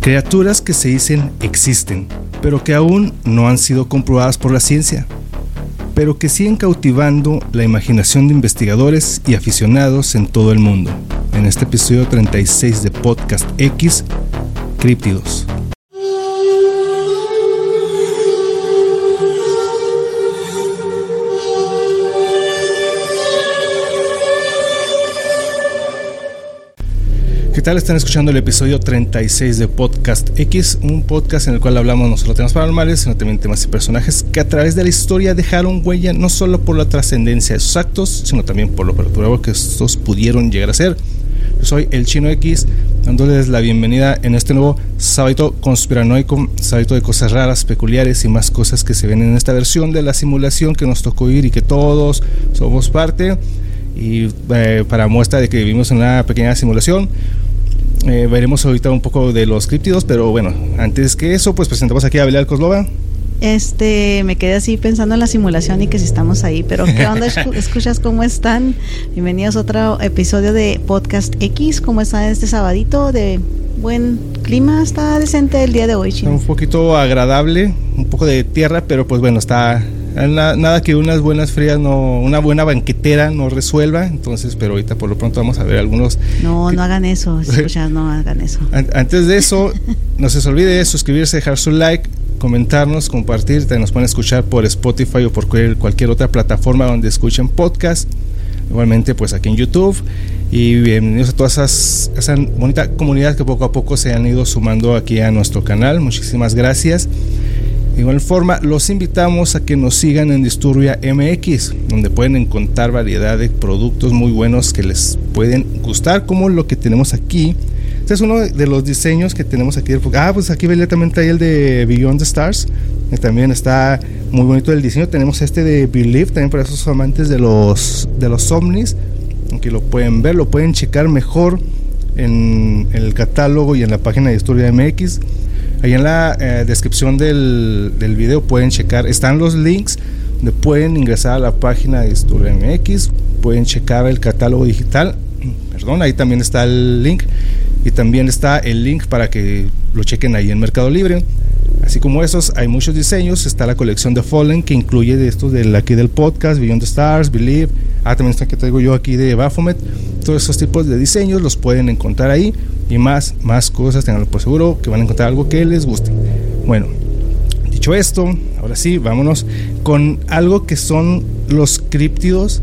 Criaturas que se dicen existen, pero que aún no han sido comprobadas por la ciencia, pero que siguen cautivando la imaginación de investigadores y aficionados en todo el mundo. En este episodio 36 de Podcast X, Críptidos. ¿Qué tal? Están escuchando el episodio 36 de Podcast X, un podcast en el cual hablamos no solo temas paranormales, sino también temas y personajes que a través de la historia dejaron huella no solo por la trascendencia de sus actos, sino también por lo perturbador que estos pudieron llegar a ser. Yo soy el Chino X, dándoles la bienvenida en este nuevo sábado conspiranoico, sábado de cosas raras, peculiares y más cosas que se ven en esta versión de la simulación que nos tocó ir y que todos somos parte. Y eh, para muestra de que vivimos en una pequeña simulación, eh, veremos ahorita un poco de los críptidos, pero bueno, antes que eso, pues presentamos aquí a Belial Coslova. Este, me quedé así pensando en la simulación y que si estamos ahí, pero ¿qué onda? ¿Escuchas cómo están? Bienvenidos a otro episodio de Podcast X. ¿Cómo están este sabadito de buen clima? Está decente el día de hoy, Un poquito agradable, un poco de tierra, pero pues bueno, está Nada, que unas buenas frías, no, una buena banquetera no resuelva. Entonces, pero ahorita por lo pronto vamos a ver algunos. No, no hagan eso, no hagan eso. Antes de eso, no se les olvide suscribirse, dejar su like, comentarnos, compartir. nos pueden escuchar por Spotify o por cualquier otra plataforma donde escuchen podcast. Igualmente, pues aquí en YouTube. Y bienvenidos a toda esas, esa bonita comunidad que poco a poco se han ido sumando aquí a nuestro canal. Muchísimas gracias. De igual forma, los invitamos a que nos sigan en Disturbia MX, donde pueden encontrar variedad de productos muy buenos que les pueden gustar, como lo que tenemos aquí. Este es uno de los diseños que tenemos aquí. Ah, pues aquí también trae el de Beyond the Stars. Que también está muy bonito el diseño. Tenemos este de Believe, también para esos amantes de los, de los ovnis. Aquí lo pueden ver, lo pueden checar mejor en, en el catálogo y en la página de Disturbia MX. Ahí en la eh, descripción del, del, video pueden checar, están los links donde pueden ingresar a la página de Historia MX, pueden checar el catálogo digital, perdón, ahí también está el link y también está el link para que lo chequen ahí en Mercado Libre. Así como esos, hay muchos diseños. Está la colección de Fallen que incluye de estos del aquí del podcast, Beyond the Stars, Believe. Ah, también está que traigo yo aquí de Baphomet. Todos esos tipos de diseños los pueden encontrar ahí y más, más cosas, tenganlo por seguro que van a encontrar algo que les guste. Bueno, dicho esto, ahora sí, vámonos con algo que son los críptidos,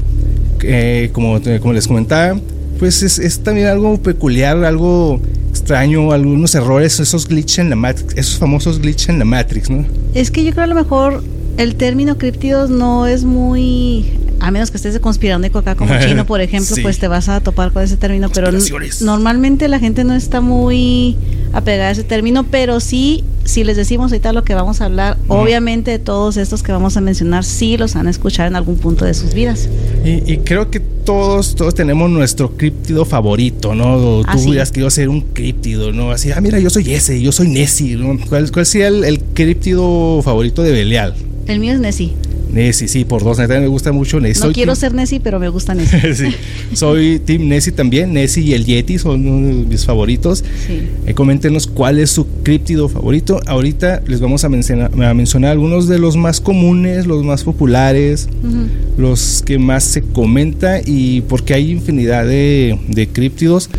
como, como les comentaba, pues es, es, también algo peculiar, algo extraño, algunos errores, esos glitches en la Matrix, esos famosos glitches en la Matrix, ¿no? Es que yo creo a lo mejor el término críptidos no es muy a menos que estés de conspirando acá como chino, por ejemplo, pues te vas a topar con ese término, pero normalmente la gente no está muy apegada a ese término, pero sí, si les decimos ahorita lo que vamos a hablar, obviamente todos estos que vamos a mencionar sí los han escuchado en algún punto de sus vidas. Y, creo que todos, todos tenemos nuestro críptido favorito, ¿no? tú hubieras querido ser un críptido, ¿no? Así, ah, mira, yo soy ese, yo soy Nessie, ¿Cuál, ¿Cuál, sería el, el críptido favorito de Belial? El mío es Nessie. Nessie, sí, por dos. me gusta mucho Nessie. No quiero ser Nessie, pero me gusta Nessie. sí. Soy Team Nessie también. Nessie y el Yeti son uno de mis favoritos. Sí. Eh, coméntenos cuál es su críptido favorito. Ahorita les vamos a mencionar, a mencionar algunos de los más comunes, los más populares, los que más se comenta y porque hay infinidad de, de críptidos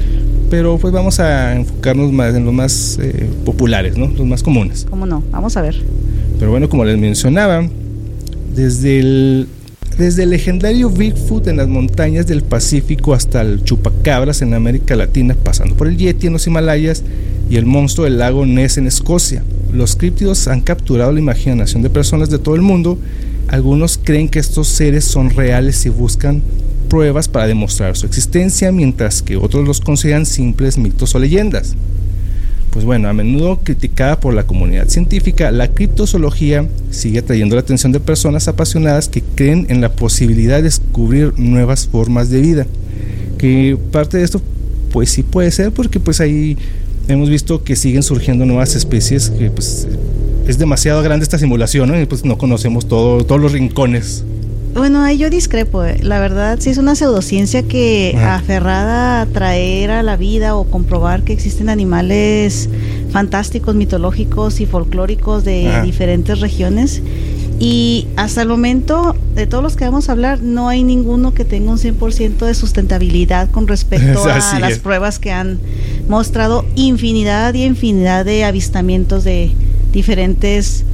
pero pues vamos a enfocarnos más en los más eh, populares, ¿no? Los más comunes. ¿Cómo no? Vamos a ver. Pero bueno, como les mencionaba, desde el, desde el legendario Bigfoot en las montañas del Pacífico hasta el chupacabras en América Latina, pasando por el Yeti en los Himalayas y el monstruo del lago Ness en Escocia. Los críptidos han capturado la imaginación de personas de todo el mundo. Algunos creen que estos seres son reales y buscan pruebas para demostrar su existencia, mientras que otros los consideran simples mitos o leyendas. Pues bueno, a menudo criticada por la comunidad científica, la criptozoología sigue atrayendo la atención de personas apasionadas que creen en la posibilidad de descubrir nuevas formas de vida. Que parte de esto, pues sí puede ser, porque pues ahí hemos visto que siguen surgiendo nuevas especies que pues es demasiado grande esta simulación. Y pues no conocemos todo, todos los rincones. Bueno, ahí yo discrepo. Eh. La verdad, sí es una pseudociencia que aferrada a traer a la vida o comprobar que existen animales fantásticos, mitológicos y folclóricos de diferentes regiones. Y hasta el momento, de todos los que vamos a hablar, no hay ninguno que tenga un 100% de sustentabilidad con respecto a las pruebas que han mostrado infinidad y infinidad de avistamientos de diferentes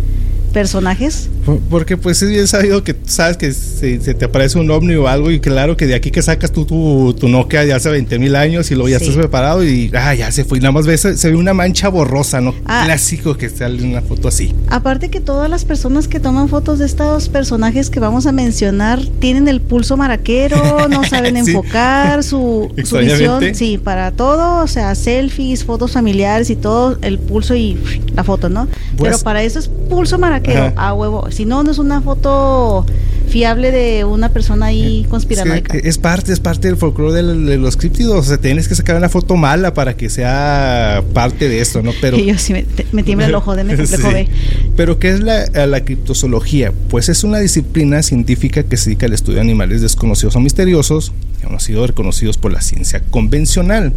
personajes? Porque pues es bien sabido que sabes que se, te aparece un ovni o algo y claro que de aquí que sacas tú tu, tu Nokia de hace 20 mil años y luego ya estás preparado y ah, ya se fue y nada más ves, se ve una mancha borrosa, ¿no? Ah. Clásico que sale una foto así. Aparte que todas las personas que toman fotos de estos personajes que vamos a mencionar tienen el pulso maraquero, no saben enfocar su, su visión, sí, para todo, o sea, selfies, fotos familiares y todo, el pulso y la foto, ¿no? Pues Pero para eso es pulso maraquero, a huevo. Si no, no es una foto fiable de una persona ahí conspiranoica. Es, parte, es parte del folclore de, los críptidos. O sea, tienes que sacar una foto mala para que sea parte de esto, ¿no? Pero. yo sí me, tiembla el ojo, de complejo sí. Pero, ¿qué es la, la criptozoología? Pues es una disciplina científica que se dedica al estudio de animales desconocidos o misteriosos, que han sido reconocidos por la ciencia convencional.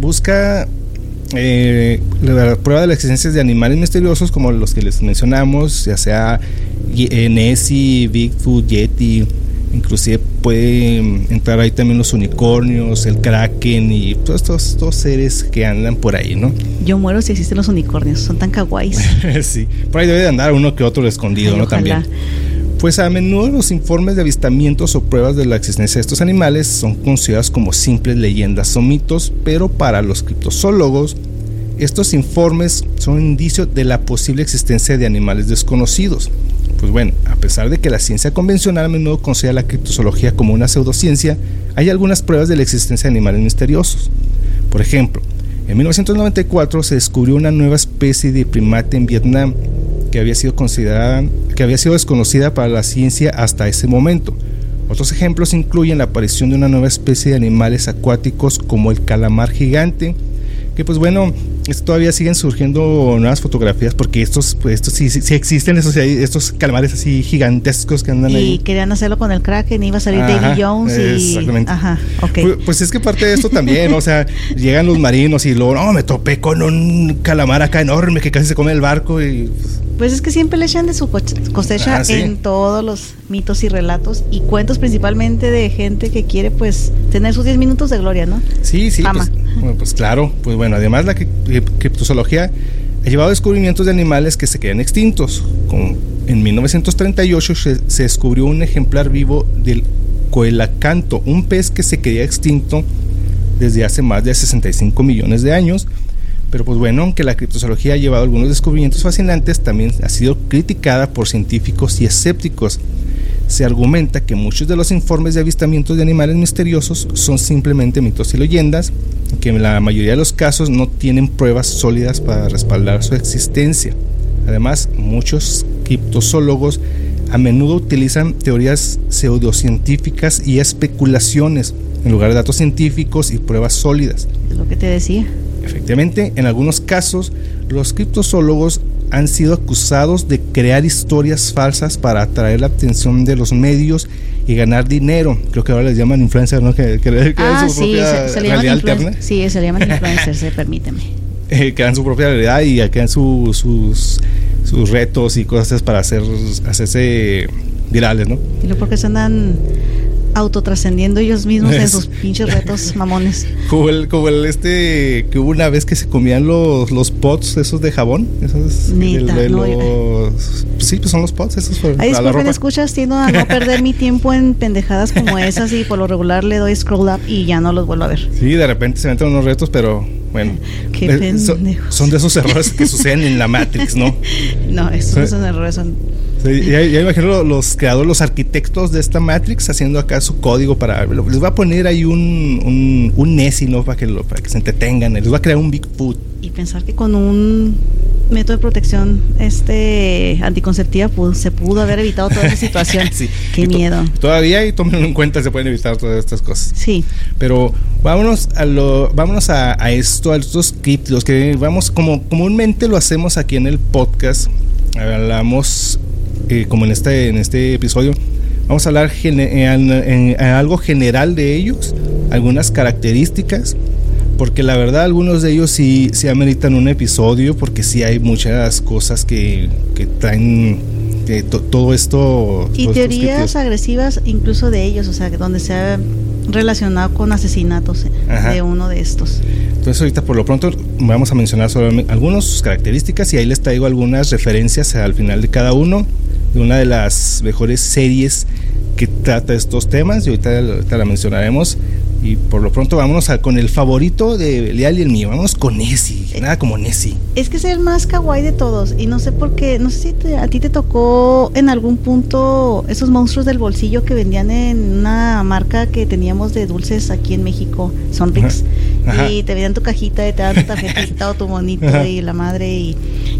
busca eh, la prueba de la existencia de animales misteriosos como los que les mencionamos, ya sea eh, Nessie, Bigfoot, Yeti, inclusive puede entrar ahí también los unicornios, el kraken y todos estos, seres que andan por ahí, ¿no? Yo muero si existen los unicornios, son tan kawaiis. sí, por ahí debe de andar uno que otro escondido, ¿no? También. Pues a menudo los informes de avistamientos o pruebas de la existencia de estos animales son considerados como simples leyendas o mitos, pero para los criptozoólogos estos informes son un indicio de la posible existencia de animales desconocidos. Pues bueno, a pesar de que la ciencia convencional a menudo considera la criptozoología como una pseudociencia, hay algunas pruebas de la existencia de animales misteriosos. Por ejemplo, en 1994 se descubrió una nueva especie de primate en Vietnam que había sido considerada, que había sido desconocida para la ciencia hasta ese momento. Otros ejemplos incluyen la aparición de una nueva especie de animales acuáticos como el calamar gigante, que pues bueno, todavía siguen surgiendo nuevas fotografías porque estos, pues estos sí, sí, existen, esos, estos calamares así gigantescos que andan ahí. Y querían hacerlo con el Kraken, iba a salir Davy Jones y... Exactamente. Ajá, pues, pues, es que parte de esto también, o sea, llegan los marinos y luego, no, me topé con un calamar acá enorme que casi se come el barco y... Pues, pues es que siempre le echan de su cosecha ah, en todos los mitos y relatos y cuentos principalmente de gente que quiere pues tener sus 10 minutos de gloria, ¿no? Sí, sí. Pues, bueno, pues claro, pues bueno, además la criptozoología ha llevado descubrimientos de animales que se quedan extintos. Como en 1938 se, descubrió un ejemplar vivo del coelacanto, un pez que se quedía extinto desde hace más de 65 millones de años pero pues bueno, aunque la criptozoología ha llevado algunos descubrimientos fascinantes, también ha sido criticada por científicos y escépticos. Se argumenta que muchos de los informes de avistamientos de animales misteriosos son simplemente mitos y leyendas, que en la mayoría de los casos no tienen pruebas sólidas para respaldar su existencia. Además, muchos criptozoólogos a menudo utilizan teorías pseudocientíficas y especulaciones en lugar de datos científicos y pruebas sólidas. Es lo que te decía. Efectivamente, en algunos casos, los criptozoólogos han sido acusados de crear historias falsas para atraer la atención de los medios y ganar dinero. Creo que ahora les llaman influencers, ¿no? Que, que, ah, su sí, propia se, le realidad alterna. Sí, se le llaman influencers, permíteme. Eh, crean su propia realidad y crean sus, sus retos y cosas para hacer, hacerse virales, ¿no? Y lo porque se andan autotrascendiendo ellos mismos en sus pinches retos mamones. Como el, como el este que hubo una vez que se comían los, los pots esos de jabón. Esos, Neta, sí, pues son los pots esos. Ahí disculpen, escuchas, tiendo a no perder mi tiempo en pendejadas como esas y por lo regular le doy scroll up y ya no los vuelvo a ver. Sí, de repente se meten unos retos, pero bueno. Qué eh, son, de esos errores que suceden en la Matrix, ¿no? no, esos son errores, son ya, imagino los creadores, los arquitectos de esta Matrix haciendo acá su código para. Les va a poner ahí un, un, un Nessie, ¿no? Para que, lo, para que se entretengan. Les va a crear un Bigfoot. Y pensar que con un método de protección este anticonceptiva se pudo haber evitado toda esa situación. sí. Qué miedo. Todavía y tomen en cuenta se pueden evitar todas estas cosas. Sí. Pero vámonos a lo vámonos a, a esto, a estos críptidos que vamos como comúnmente lo hacemos aquí en el podcast. Hablamos eh, como en este, en este episodio, Vamos a hablar en, algo general de ellos, algunas características, porque la verdad algunos de ellos sí, sí ameritan un episodio, porque sí hay muchas cosas que, que traen todo esto... Y teorías agresivas incluso de ellos, o sea, donde se ha relacionado con asesinatos de uno de estos. Entonces ahorita por lo pronto vamos a mencionar solamente algunas características y ahí les traigo algunas referencias al final de cada uno una de las mejores series que trata estos temas y ahorita, ahorita la mencionaremos y por lo pronto vámonos a, con el favorito de Leal y el mío. Vamos con Nessie. Nada como Nessie. Es que es el más kawaii de todos. Y no sé por qué. No sé si a ti te tocó en algún punto esos monstruos del bolsillo que vendían en una marca que teníamos de dulces aquí en México, Sonrix. Y te vendían tu cajita y te daban tu tarjetita o tu monito y la madre. Y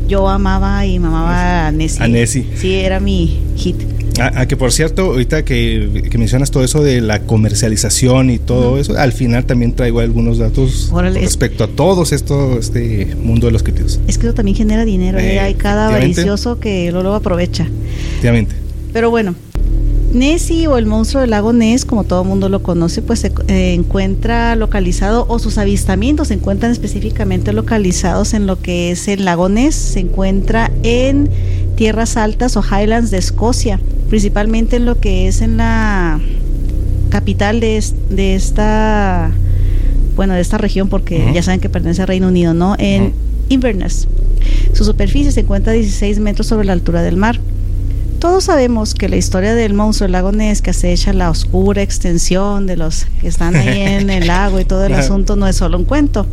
yo amaba y mamaba a Nessie. A Nessie. Sí, era mi hit. Ah, ah, que por cierto, ahorita que, mencionas todo eso de la comercialización y todo eso, al final también traigo algunos datos respecto a todos esto, este mundo de los críticos. Es que eso también genera dinero, ¿eh? hay cada avaricioso que lo, lo aprovecha. Efectivamente. Pero bueno, Nessie o el monstruo del lago Ness, como todo mundo lo conoce, pues se eh, encuentra localizado o sus avistamientos se encuentran específicamente localizados en lo que es el lago Ness, se encuentra en tierras altas o highlands de Escocia, principalmente en lo que es en la capital de, esta bueno, de esta región porque ya saben que pertenece al Reino Unido, ¿no? En Inverness. Su superficie se encuentra a 16 metros sobre la altura del mar. Todos sabemos que la historia del monstruo del lago Ness que acecha la oscura extensión de los que están ahí en el lago y todo el asunto no es solo un cuento.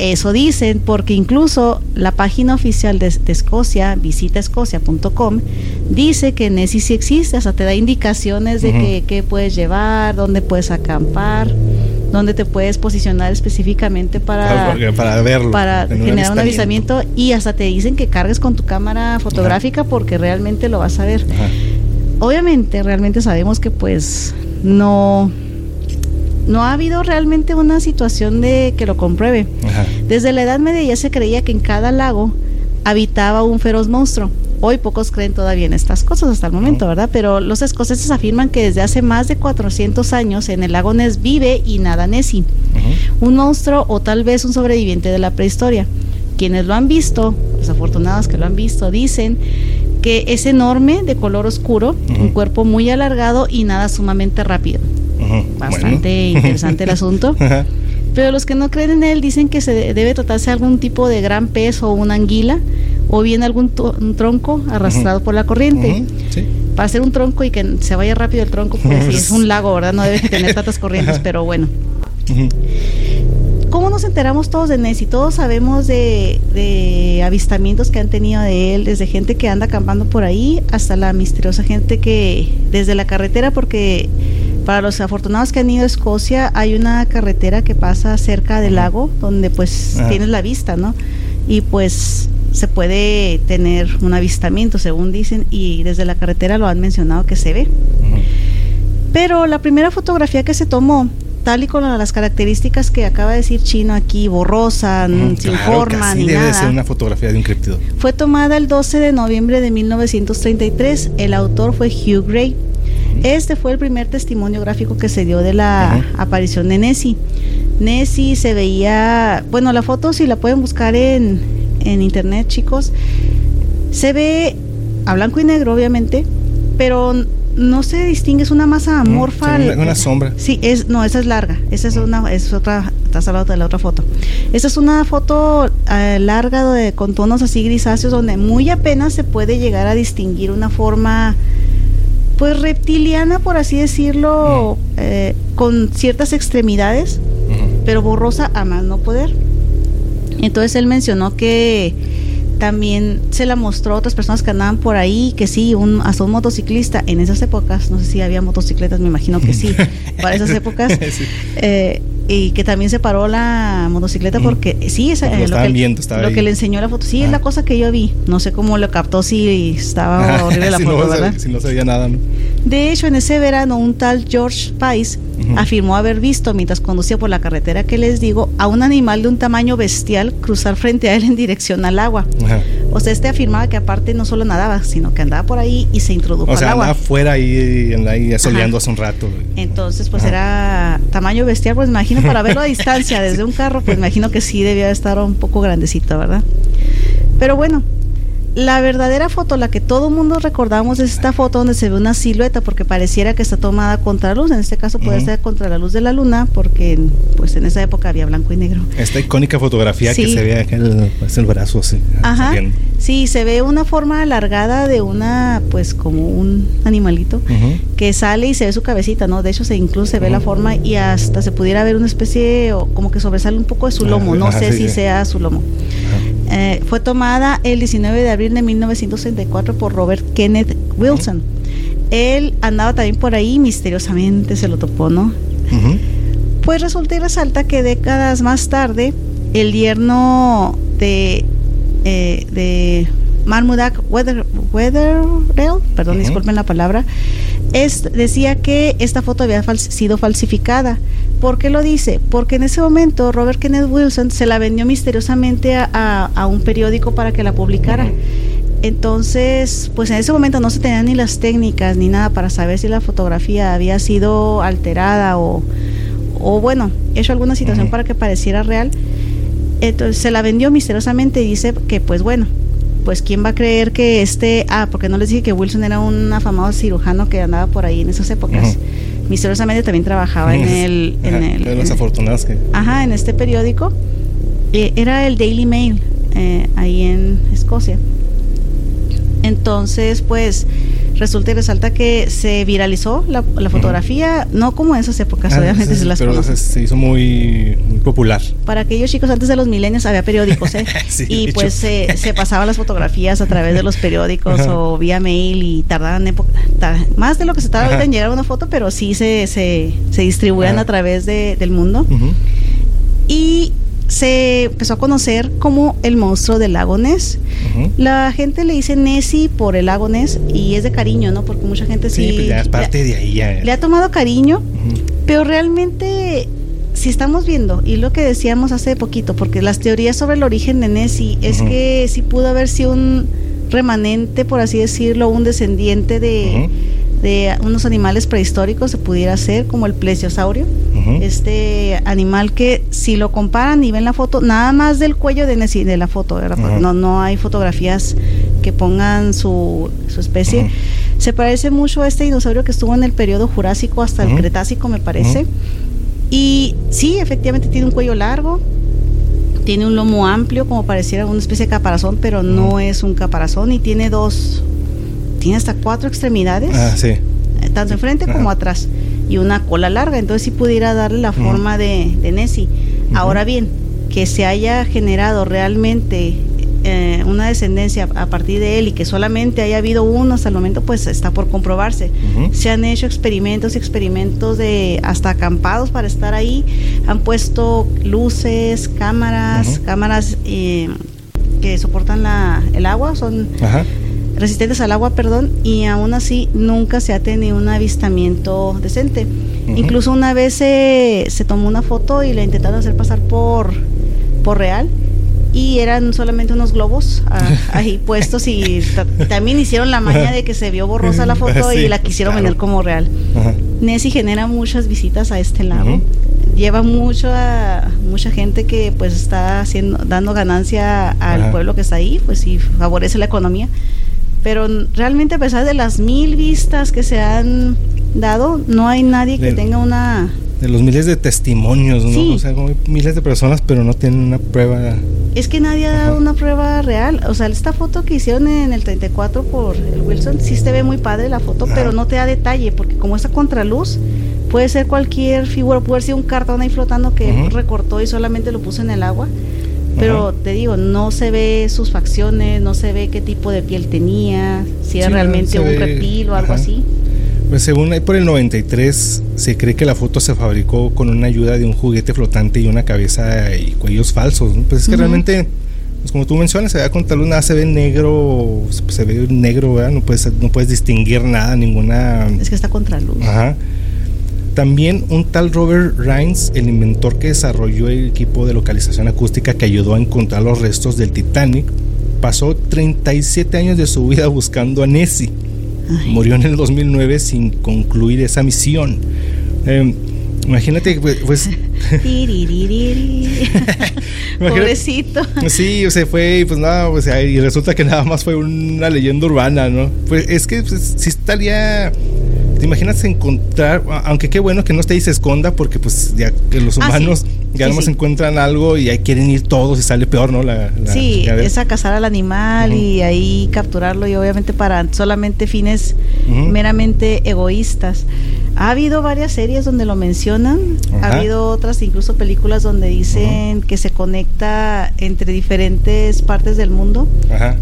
Eso dicen porque incluso la página oficial de, Escocia, visitaescocia.com, dice que Nessie sí existe, o sea, te da indicaciones de qué puedes llevar, dónde puedes acampar, dónde te puedes posicionar específicamente para, para, verlo, para generar un avisamiento y hasta te dicen que cargues con tu cámara fotográfica porque realmente lo vas a ver. Obviamente, realmente sabemos que pues no no ha habido realmente una situación de que lo compruebe. Desde la Edad Media ya se creía que en cada lago habitaba un feroz monstruo. Hoy pocos creen todavía en estas cosas hasta el momento, ¿verdad? Pero los escoceses afirman que desde hace más de 400 años en el lago Ness vive y nada Nessie, un monstruo o tal vez un sobreviviente de la prehistoria. Quienes lo han visto, los afortunados que lo han visto, dicen que es enorme, de color oscuro, un cuerpo muy alargado y nada sumamente rápido. Bastante interesante el asunto. Pero los que no creen en él dicen que se debe tratarse de algún tipo de gran pez o una anguila o bien algún tronco arrastrado por la corriente. Para hacer un tronco y que se vaya rápido el tronco, pues si es un lago, ¿verdad? No debe tener tantas corrientes, pero bueno. ¿Cómo nos enteramos todos de Nessie? Todos sabemos de, de, avistamientos que han tenido de él, desde gente que anda acampando por ahí hasta la misteriosa gente que desde la carretera, porque para los afortunados que han ido a Escocia, hay una carretera que pasa cerca del lago, donde pues tienes la vista, ¿no? Y pues se puede tener un avistamiento, según dicen, y desde la carretera lo han mencionado que se ve. Pero la primera fotografía que se tomó, tal y con las características que acaba de decir Chino aquí, borrosa, sin forma ni debe ser una fotografía de un criptido. Fue tomada el 12 de noviembre de 1933. El autor fue Hugh Gray. Este fue el primer testimonio gráfico que se dio de la aparición de Nessie. Nessie se veía, bueno, la foto si la pueden buscar en, en internet, chicos, se ve a blanco y negro, obviamente, pero no se distingue, es una masa amorfa. una, sombra. Sí, es, no, esa es larga, esa es una, es otra, estás hablando de la otra foto. Esa es una foto eh, larga de, con tonos así grisáceos donde muy apenas se puede llegar a distinguir una forma pues reptiliana, por así decirlo, eh, con ciertas extremidades, pero borrosa a más no poder. Entonces él mencionó que también se la mostró a otras personas que andaban por ahí, que sí, un, hasta un motociclista en esas épocas, no sé si había motocicletas, me imagino que sí, para esas épocas, eh, y que también se paró la motocicleta porque sí, es eh, lo, que, le enseñó la foto, sí, es la cosa que yo vi, no sé cómo lo captó, si estaba horrible la foto, ¿verdad? Si no se veía nada, ¿no? De hecho, en ese verano, un tal George Pice afirmó haber visto, mientras conducía por la carretera que les digo, a un animal de un tamaño bestial cruzar frente a él en dirección al agua. O sea, este afirmaba que aparte no solo nadaba, sino que andaba por ahí y se introdujo o sea, al agua. andaba afuera ahí, ahí soleando hace un rato. Entonces, pues era tamaño bestial, pues imagino para verlo a distancia desde un carro, pues imagino que sí debía estar un poco grandecito, ¿verdad? Pero bueno, la verdadera foto, la que todo mundo recordamos, es esta foto donde se ve una silueta, porque pareciera que está tomada contra luz. En este caso puede ser contra la luz de la luna, porque pues en esa época había blanco y negro. Esta icónica fotografía que se ve el, pues, el brazo así. Ajá. Sí, se ve una forma alargada de una, pues como un animalito que sale y se ve su cabecita, ¿no? De hecho, se incluso se ve la forma y hasta se pudiera ver una especie, o como que sobresale un poco de su lomo. no sé si sea su lomo. Eh, fue tomada el 19 de abril de 1964 por Robert Kenneth Wilson. Él andaba también por ahí, misteriosamente se lo topó, ¿no? Pues resulta y resalta que décadas más tarde, el yerno de, eh, de Marmudak Weather, perdón, disculpen la palabra, es, decía que esta foto había sido falsificada. ¿Por qué lo dice? Porque en ese momento Robert Kenneth Wilson se la vendió misteriosamente a, un periódico para que la publicara. Entonces, pues en ese momento no se tenían ni las técnicas ni nada para saber si la fotografía había sido alterada o, o bueno, hecho alguna situación para que pareciera real. Entonces se la vendió misteriosamente y dice que pues bueno, pues quién va a creer que este, ah, porque no les dije que Wilson era un afamado cirujano que andaba por ahí en esas épocas misteriosamente también trabajaba en el... En el de los afortunados que... Ajá, en este periódico. Eh, era el Daily Mail, eh, ahí en Escocia. Entonces, pues resulta y resalta que se viralizó la, fotografía, no como en esas épocas, ah, obviamente se las pero se hizo muy, popular. Para aquellos chicos antes de los milenios había periódicos, ¿eh? y pues se, se, pasaban las fotografías a través de los periódicos o vía mail y tardaban más de lo que se tarda en llegar a una foto, pero sí se, se, se distribuían a través de, del mundo. Y se empezó a conocer como el monstruo del lago Ness. La gente le dice Nessie por el lago Ness y es de cariño, ¿no? Porque mucha gente sí. Pues ya es parte de ahí ya. Le ha tomado cariño, pero realmente si estamos viendo, y lo que decíamos hace poquito, porque las teorías sobre el origen de Nessie es que sí pudo haber sido un remanente, por así decirlo, un descendiente de de unos animales prehistóricos se pudiera ser como el plesiosaurio, este animal que si lo comparan y ven la foto, nada más del cuello de, de la foto, ¿verdad? no, no hay fotografías que pongan su, su especie. Se parece mucho a este dinosaurio que estuvo en el periodo Jurásico hasta el Cretácico, me parece. Y sí, efectivamente tiene un cuello largo, tiene un lomo amplio, como pareciera una especie de caparazón, pero no es un caparazón y tiene dos tiene hasta cuatro extremidades. Ah, sí. Eh, tanto enfrente como atrás. Y una cola larga. Entonces sí pudiera darle la forma de, de Nessie. Ahora bien, que se haya generado realmente eh, una descendencia a partir de él y que solamente haya habido uno hasta el momento, pues está por comprobarse. Se han hecho experimentos y experimentos de hasta acampados para estar ahí. Han puesto luces, cámaras, cámaras eh, que soportan la, el agua, son resistentes al agua, perdón, y aún así nunca se ha tenido un avistamiento decente. Incluso una vez se, se, tomó una foto y la intentaron hacer pasar por, por real y eran solamente unos globos ah, ahí puestos y también hicieron la maña de que se vio borrosa la foto y la quisieron vender como real. Nessie genera muchas visitas a este lago. Lleva mucha mucha gente que pues está haciendo dando ganancia al pueblo que está ahí, pues y favorece la economía pero realmente a pesar de las mil vistas que se han dado, no hay nadie que tenga una... De los miles de testimonios, ¿no? O sea, miles de personas, pero no tienen una prueba. Es que nadie ha dado una prueba real. O sea, esta foto que hicieron en el 34 por el Wilson, sí se ve muy padre la foto, pero no te da detalle, porque como está contraluz, puede ser cualquier figura, puede ser un cartón ahí flotando que recortó y solamente lo puso en el agua. Pero te digo, no se ve sus facciones, no se ve qué tipo de piel tenía, si era realmente un reptil o algo así. Pues según ahí por el 93 se cree que la foto se fabricó con una ayuda de un juguete flotante y una cabeza y cuellos falsos. Pues es que realmente, pues como tú mencionas, se ve con tal se ve negro, se ve negro, ¿verdad? No puedes, no puedes distinguir nada, ninguna... Es que está contra luz. Ajá. También un tal Robert Rhines, el inventor que desarrolló el equipo de localización acústica que ayudó a encontrar los restos del Titanic, pasó 37 años de su vida buscando a Nessie. Murió en el 2009 sin concluir esa misión. Em, imagínate, pues... pues Pobrecito. Sí, se fue y pues nada, y resulta que nada más fue una leyenda urbana, ¿no? Pues es que pues, sí estaría ¿Te imaginas encontrar, aunque qué bueno que no esté y se esconda, porque pues ya que los ah, humanos ya no se encuentran algo y ahí quieren ir todos y sale peor, ¿no? La, sí, es a cazar al animal y ahí capturarlo y obviamente para solamente fines meramente egoístas. Ha habido varias series donde lo mencionan, ha habido otras, incluso películas donde dicen que se conecta entre diferentes partes del mundo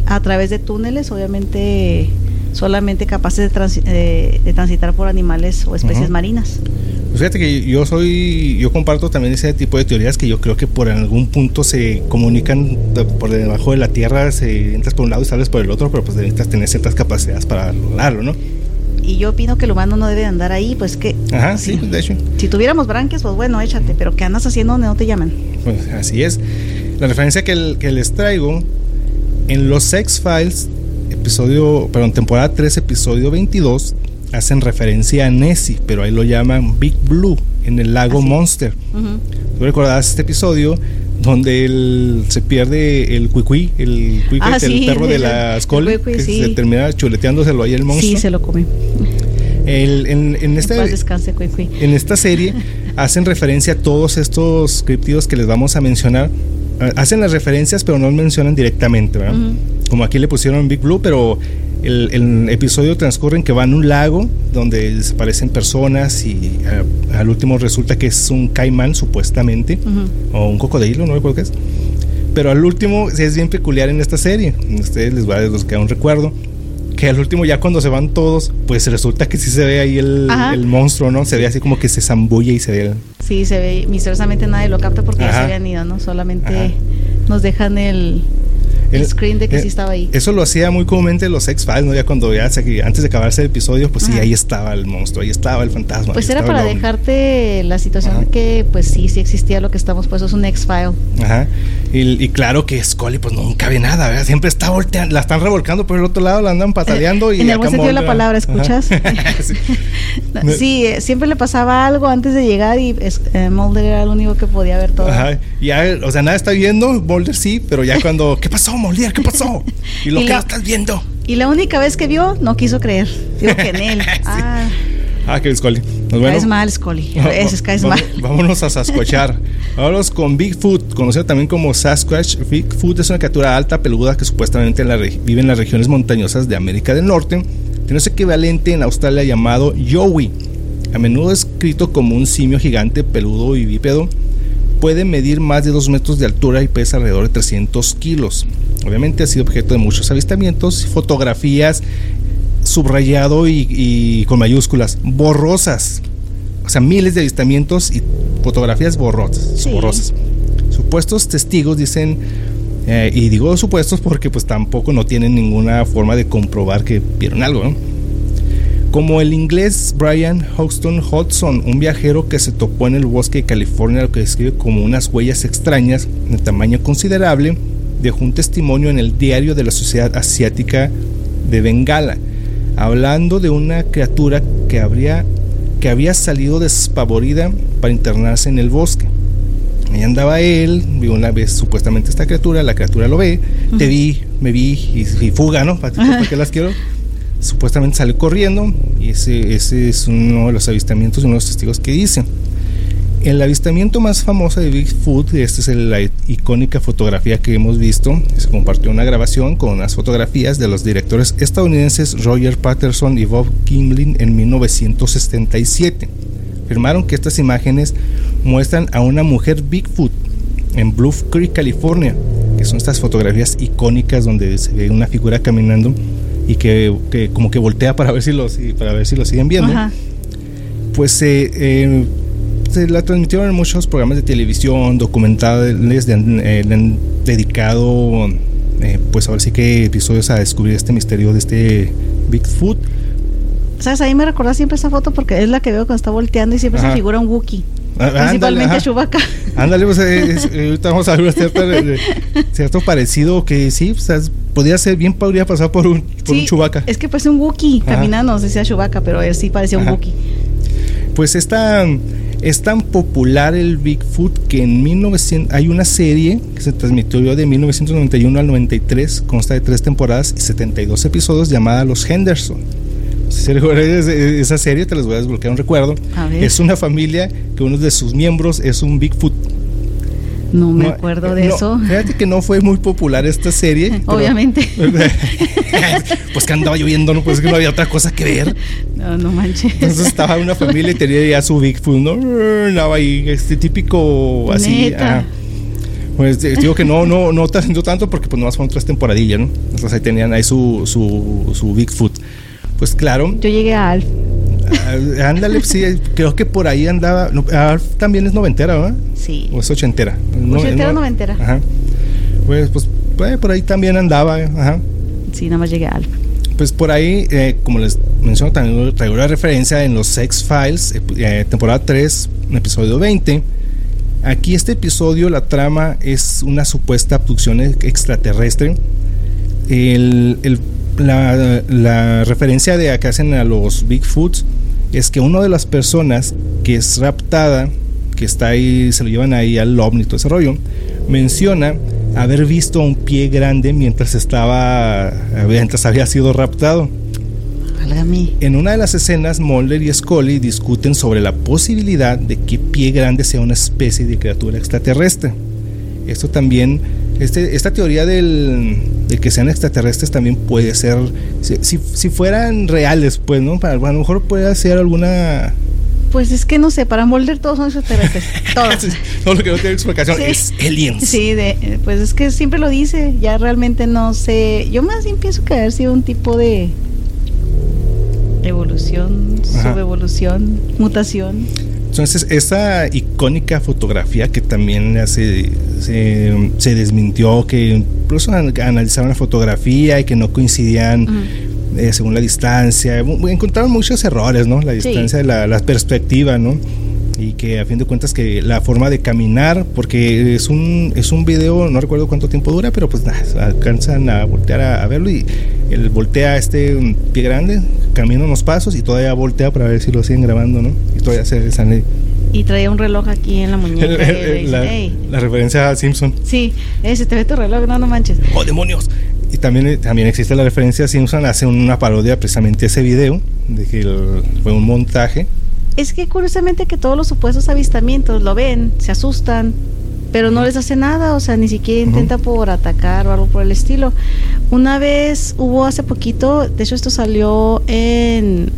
a través de túneles, obviamente solamente capaces de, de, transitar por animales o especies marinas. Pues fíjate que yo soy, yo comparto también ese tipo de teorías que yo creo que por algún punto se comunican por debajo de la tierra, se entras por un lado y sales por el otro, pero pues necesitas tener ciertas capacidades para lograrlo, ¿no? Y yo opino que el humano no debe andar ahí, pues que... Ajá, sí, de hecho. Si tuviéramos branquias, pues bueno, échate, pero ¿qué andas haciendo donde no te llaman? Pues así es. La referencia que, que les traigo, en los Sex Files episodio, perdón, temporada 3, episodio 22, hacen referencia a Nessie, pero ahí lo llaman Big Blue en el lago Monster. ¿Tú recordás este episodio donde el, se pierde el cuicui, el cuicui, ah, el perro de la escuela, que se termina chuleteándoselo ahí el monstruo? Sí, se lo come. El, en, en, esta, en esta serie hacen referencia a todos estos criptidos que les vamos a mencionar. Hacen las referencias, pero no mencionan directamente, ¿verdad? Como aquí le pusieron Big Blue, pero el, episodio transcurre en que van a un lago donde desaparecen personas y eh, al último resulta que es un caimán supuestamente, o un cocodrilo, no recuerdo qué es. Pero al último es bien peculiar en esta serie, ustedes les va a quedar un recuerdo, que al último ya cuando se van todos, pues resulta que sí se ve ahí el, monstruo, ¿no? Se ve así como que se zambulle y se ve... Sí, se ve, misteriosamente nadie lo capta porque ya se habían ido, ¿no? Solamente nos dejan el el, screen de que eh, sí estaba ahí. Eso lo hacía muy comúnmente los X-Files, ¿no? Ya cuando ya antes de acabarse el episodio, pues sí, ahí estaba el monstruo, ahí estaba el fantasma. Pues era para dejarte la situación de que, pues sí, sí existía lo que estamos, pues es un X-File. Ajá. Y, claro que Scully, pues nunca ve nada, ¿verdad? Siempre está volteando, la están revolcando por el otro lado, la andan pataleando y. En buen sentido la palabra, ¿escuchas? sí. Eh, siempre le pasaba algo antes de llegar y eh, Mulder era el único que podía ver todo. Ajá. Ya, o sea, nada está viendo, Mulder sí, pero ya cuando, ¿qué pasó? Moldier, ¿qué pasó? Y lo que no estás viendo. Y la única vez que vio, no quiso creer. Digo que en él. Ah. Ah, que Scully. Pues bueno, mal, Scully. Es caes mal. Vámonos a Sasquatchar. Vámonos con Bigfoot, conocido también como Sasquatch. Bigfoot es una criatura alta, peluda, que supuestamente vive en las regiones montañosas de América del Norte. Tiene su equivalente en Australia llamado Yowie. A menudo escrito como un simio gigante, peludo y bípedo puede medir más de 2 metros de altura y pesa alrededor de 300 kilos. Obviamente ha sido objeto de muchos avistamientos, fotografías, subrayado y, con mayúsculas, borrosas. O sea, miles de avistamientos y fotografías borrosas. borrosas. Supuestos testigos dicen, eh, y digo supuestos porque pues tampoco no tienen ninguna forma de comprobar que vieron algo, ¿no? como el inglés Brian Hoxton Hodgson, un viajero que se topó en el bosque de California, lo que describe como unas huellas extrañas de tamaño considerable, dejó un testimonio en el diario de la Sociedad Asiática de Bengala, hablando de una criatura que, habría, que había salido despavorida para internarse en el bosque. Ahí andaba él, vio una vez supuestamente esta criatura, la criatura lo ve, te vi, me vi y, fuga, ¿no? ¿Para, ¿Para qué las quiero? supuestamente sale corriendo y ese, ese es uno de los avistamientos, uno de los testigos que dice. El avistamiento más famoso de Bigfoot, esta es la icónica fotografía que hemos visto, se compartió una grabación con unas fotografías de los directores estadounidenses Roger Patterson y Bob Kimlin en 1977. Afirmaron que estas imágenes muestran a una mujer Bigfoot en Bluff Creek, California, que son estas fotografías icónicas donde se ve una figura caminando y que, como que voltea para ver si los para ver si lo siguen viendo pues eh, se la transmitieron en muchos programas de televisión documentales eh, le han dedicado eh, pues ahora sí que episodios a descubrir este misterio de este Bigfoot ¿Sabes? Ahí me recuerda siempre esa foto porque es la que veo cuando está volteando y siempre se figura un Wookiee. Ah, Principalmente Chewbacca. Ándale, pues, eh, ahorita vamos a ver cierto, cierto parecido que sí, o sea, podría ser bien, podría pasar por un, por un Chewbacca. Es que parece un Wookiee caminando, no sé si sea Chewbacca, pero él sí parecía un Wookiee. Pues esta es tan popular el Bigfoot que en 1900 hay una serie que se transmitió de 1991 al 93, consta de tres temporadas y 72 episodios llamada Los Henderson. Si esa serie, te les voy a desbloquear un recuerdo. Es una familia que uno de sus miembros es un Bigfoot. No me acuerdo de eso. Fíjate que no fue muy popular esta serie. Obviamente. pues que andaba lloviendo, ¿no? Pues que no había otra cosa que ver. No, no manches. Entonces estaba una familia y tenía ya su Bigfoot, ¿no? Andaba ahí, este típico así. Pues digo que no, no, no tanto porque pues nomás fueron tres temporadillas, ¿no? Entonces ahí tenían ahí su, su, su Bigfoot. Pues claro. Yo llegué a Alf. Ah, ándale, sí, creo que por ahí andaba. Alf también es noventera, ¿verdad? Sí. O es ochentera. Ochentera o noventera. Ajá. Pues, pues, pues, por ahí también andaba, ajá. Sí, nada más llegué a Alf. Pues por ahí, eh, como les menciono, también traigo una referencia en los Sex Files, eh, eh, temporada 3, episodio 20. Aquí este episodio, la trama es una supuesta abducción extraterrestre. El, el la, referencia de acá hacen a los Bigfoots es que una de las personas que es raptada, que está ahí, se lo llevan ahí al ovni, todo ese rollo, menciona haber visto un pie grande mientras estaba, mientras había sido raptado. En una de las escenas, Mulder y Scully discuten sobre la posibilidad de que pie grande sea una especie de criatura extraterrestre. Esto también este, esta teoría del, de que sean extraterrestres también puede ser, si, si, fueran reales, pues, ¿no? Para, a lo mejor puede ser alguna... Pues es que no sé, para Mulder todos son extraterrestres, todos. Todo lo que no tiene explicación es aliens. Sí, de, pues es que siempre lo dice, ya realmente no sé. Yo más bien pienso que haber sido un tipo de evolución, subevolución, mutación. Entonces, esa icónica fotografía que también se, se, desmintió, que incluso analizaron la fotografía y que no coincidían eh, según la distancia, encontraron muchos errores, ¿no? La distancia, la, la perspectiva, ¿no? y que a fin de cuentas que la forma de caminar, porque es un, es un video, no recuerdo cuánto tiempo dura, pero pues nada, alcanzan a voltear a, verlo y él voltea este pie grande, camina unos pasos y todavía voltea para ver si lo siguen grabando, ¿no? Y todavía se sale. Y traía un reloj aquí en la muñeca. la, referencia a Simpson. Sí, ese te ve tu reloj, no, no manches. ¡Oh, demonios! Y también, también existe la referencia a Simpson, hace una parodia precisamente ese video, de que fue un montaje es que curiosamente que todos los supuestos avistamientos lo ven, se asustan, pero no les hace nada, o sea, ni siquiera intenta por atacar o algo por el estilo. Una vez hubo hace poquito, de hecho esto salió en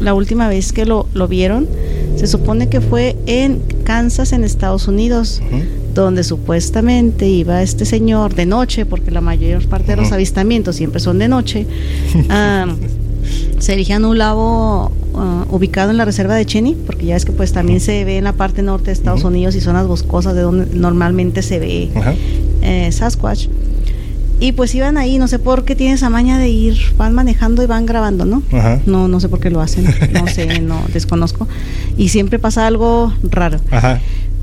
la última vez que lo, lo vieron, se supone que fue en Kansas, en Estados Unidos, donde supuestamente iba este señor de noche, porque la mayor parte de los avistamientos siempre son de noche. Ah, se dirigían a un lago uh, ubicado en la reserva de Cheney, porque ya es que pues también se ve en la parte norte de Estados Unidos y zonas boscosas de donde normalmente se ve eh, Sasquatch. Y pues iban ahí, no sé por qué tienen esa maña de ir, van manejando y van grabando, ¿no? No, no sé por qué lo hacen, no sé, no desconozco. Y siempre pasa algo raro.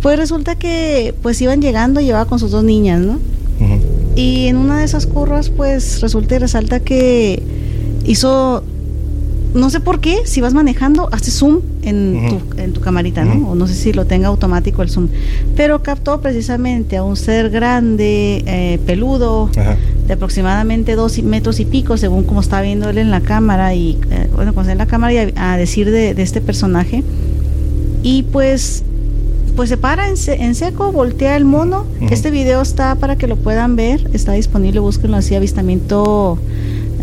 Pues resulta que pues iban llegando y llevaba con sus dos niñas, ¿no? Y en una de esas curvas pues resulta y resalta que hizo no sé por qué, si vas manejando, hace zoom en, tu, en tu camarita, ¿no? O no sé si lo tenga automático el zoom. Pero captó precisamente a un ser grande, eh, peludo, de aproximadamente dos metros y pico, según como está viendo él en la cámara, y eh, bueno, cuando en la cámara y a, decir de, este personaje. Y pues pues se para en, seco, voltea el mono. Este video está para que lo puedan ver, está disponible, búsquenlo así, avistamiento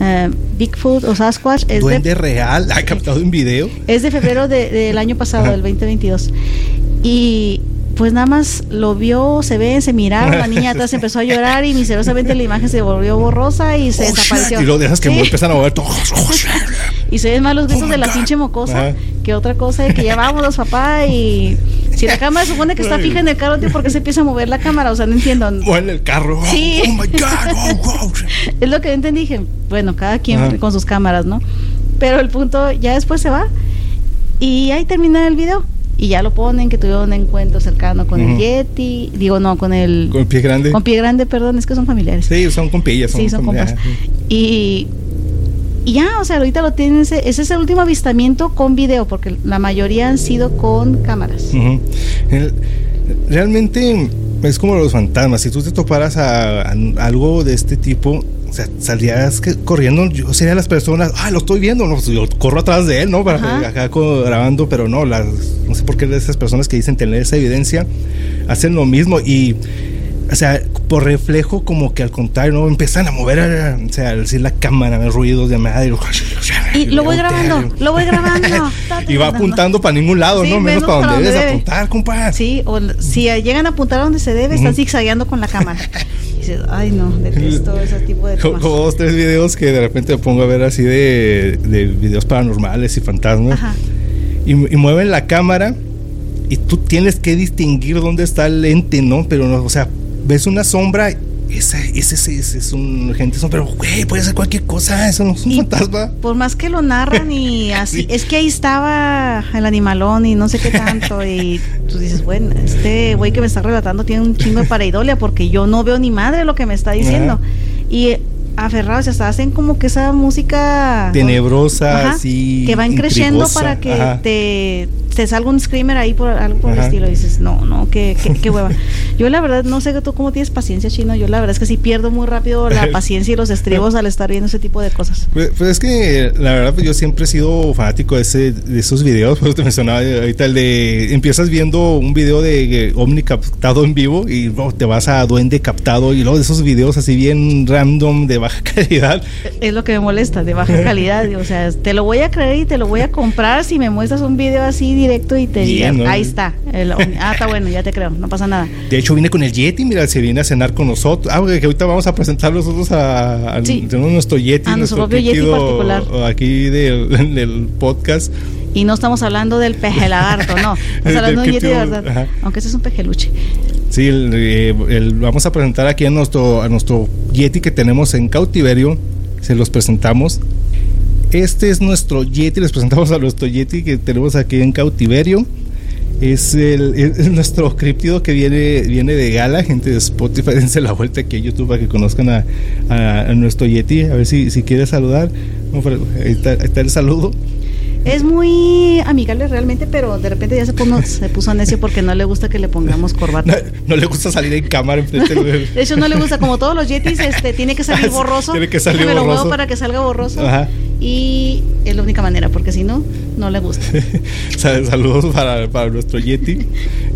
eh, Bigfoot o Sasquatch es de, real, ha captado un video. Es de febrero del año pasado, del 2022. Y pues nada más lo vio, se ve, se miraron, la niña atrás empezó a llorar y misteriosamente la imagen se volvió borrosa y se desapareció. Y lo dejas que empiezan a mover todo. y se ven más los gritos de la pinche mocosa que otra cosa de que ya vámonos papá y si la cámara supone que está fija en el carro, tío, ¿por qué se empieza a mover la cámara? O sea, no entiendo. O en el carro. Sí. Oh my God. es lo que entendí. Dije, bueno, cada quien con sus cámaras, ¿no? Pero el punto, ya después se va y ahí termina el video. y ya lo ponen que tuvieron un encuentro cercano con el Yeti, digo no, con el con pie grande. Con pie grande, perdón, es que son familiares. Sí, son compillas, son Sí, son compas. Y y ya, o sea, ahorita lo tienen, ese, ese es el último avistamiento con video, porque la mayoría han sido con cámaras. realmente es como los fantasmas, si tú te toparas a, algo de este tipo, o sea, saldrías corriendo, yo sería las personas, ah, lo estoy viendo, no, pues, yo corro atrás de él, ¿no? Para acá grabando, pero no, las, no sé por qué esas personas que dicen tener esa evidencia hacen lo mismo. Y o sea, por reflejo, como que al contrario, ¿no? Empiezan a mover, o sea, decir la cámara, los ruidos de madre. Y lo voy grabando, lo voy grabando. y va apuntando para ningún lado, ¿no? Menos, para donde debes apuntar, compa. Sí, o si llegan a apuntar a donde se debe, están zigzagueando con la cámara. Y dices, ay, no, detesto ese tipo de Como dos, tres videos que de repente me pongo a ver así de, de videos paranormales y fantasmas. Ajá. Y, y mueven la cámara y tú tienes que distinguir dónde está el lente, ¿no? Pero, no, o sea, ves una sombra, ese, ese, ese, es un gente sombra, pero güey, puede ser cualquier cosa, eso no es un fantasma. Por más que lo narran y así, es que ahí estaba el animalón y no sé qué tanto, y tú dices, bueno, este güey que me está relatando tiene un chingo de pareidolia porque yo no veo ni madre lo que me está diciendo. Y aferrados, hasta hacen como que esa música tenebrosa, así, que van creciendo para que te te salga un screamer ahí por algo por el estilo y dices, no, no, qué, qué, hueva. Yo la verdad no sé tú cómo tienes paciencia, chino. Yo la verdad es que sí pierdo muy rápido la paciencia y los estribos al estar viendo ese tipo de cosas. Pues, pues es que la verdad pues yo siempre he sido fanático de, ese, de esos videos. Por eso te mencionaba ahorita el de empiezas viendo un video de Omni captado en vivo y te vas a Duende captado y luego de esos videos así bien random de baja calidad. Es lo que me molesta, de baja calidad. o sea, te lo voy a creer y te lo voy a comprar si me muestras un video así directo y te diga, ahí está. ah, está bueno, ya te creo, no pasa nada. De hecho, vine con el Yeti, mira, se viene a cenar con nosotros. Ah, que ahorita vamos a presentar nosotros a, nuestro Yeti. A nuestro, propio Yeti particular. Aquí del, podcast. Y no estamos hablando del peje lagarto, no. Estamos hablando de Yeti de verdad. Aunque ese es un pejeluche. Sí, eh, vamos a presentar aquí a nuestro, a nuestro Yeti que tenemos en cautiverio. Se los presentamos. Este es nuestro Yeti, les presentamos a nuestro Yeti que tenemos aquí en cautiverio. Es, el, nuestro criptido que viene, viene de gala, gente de Spotify, dense la vuelta aquí a YouTube para que conozcan a, nuestro Yeti. A ver si, si quiere saludar. Ahí está, el saludo. Es muy amigable realmente, pero de repente ya se, puso, se puso necio porque no le gusta que le pongamos corbata. No, le gusta salir en cámara enfrente de hecho, no le gusta, como todos los Yetis, este, tiene que salir borroso. tiene que salir borroso. Lo para que salga borroso. Ajá y es la única manera, porque si no, no le gusta. Saludos para, para, nuestro Yeti.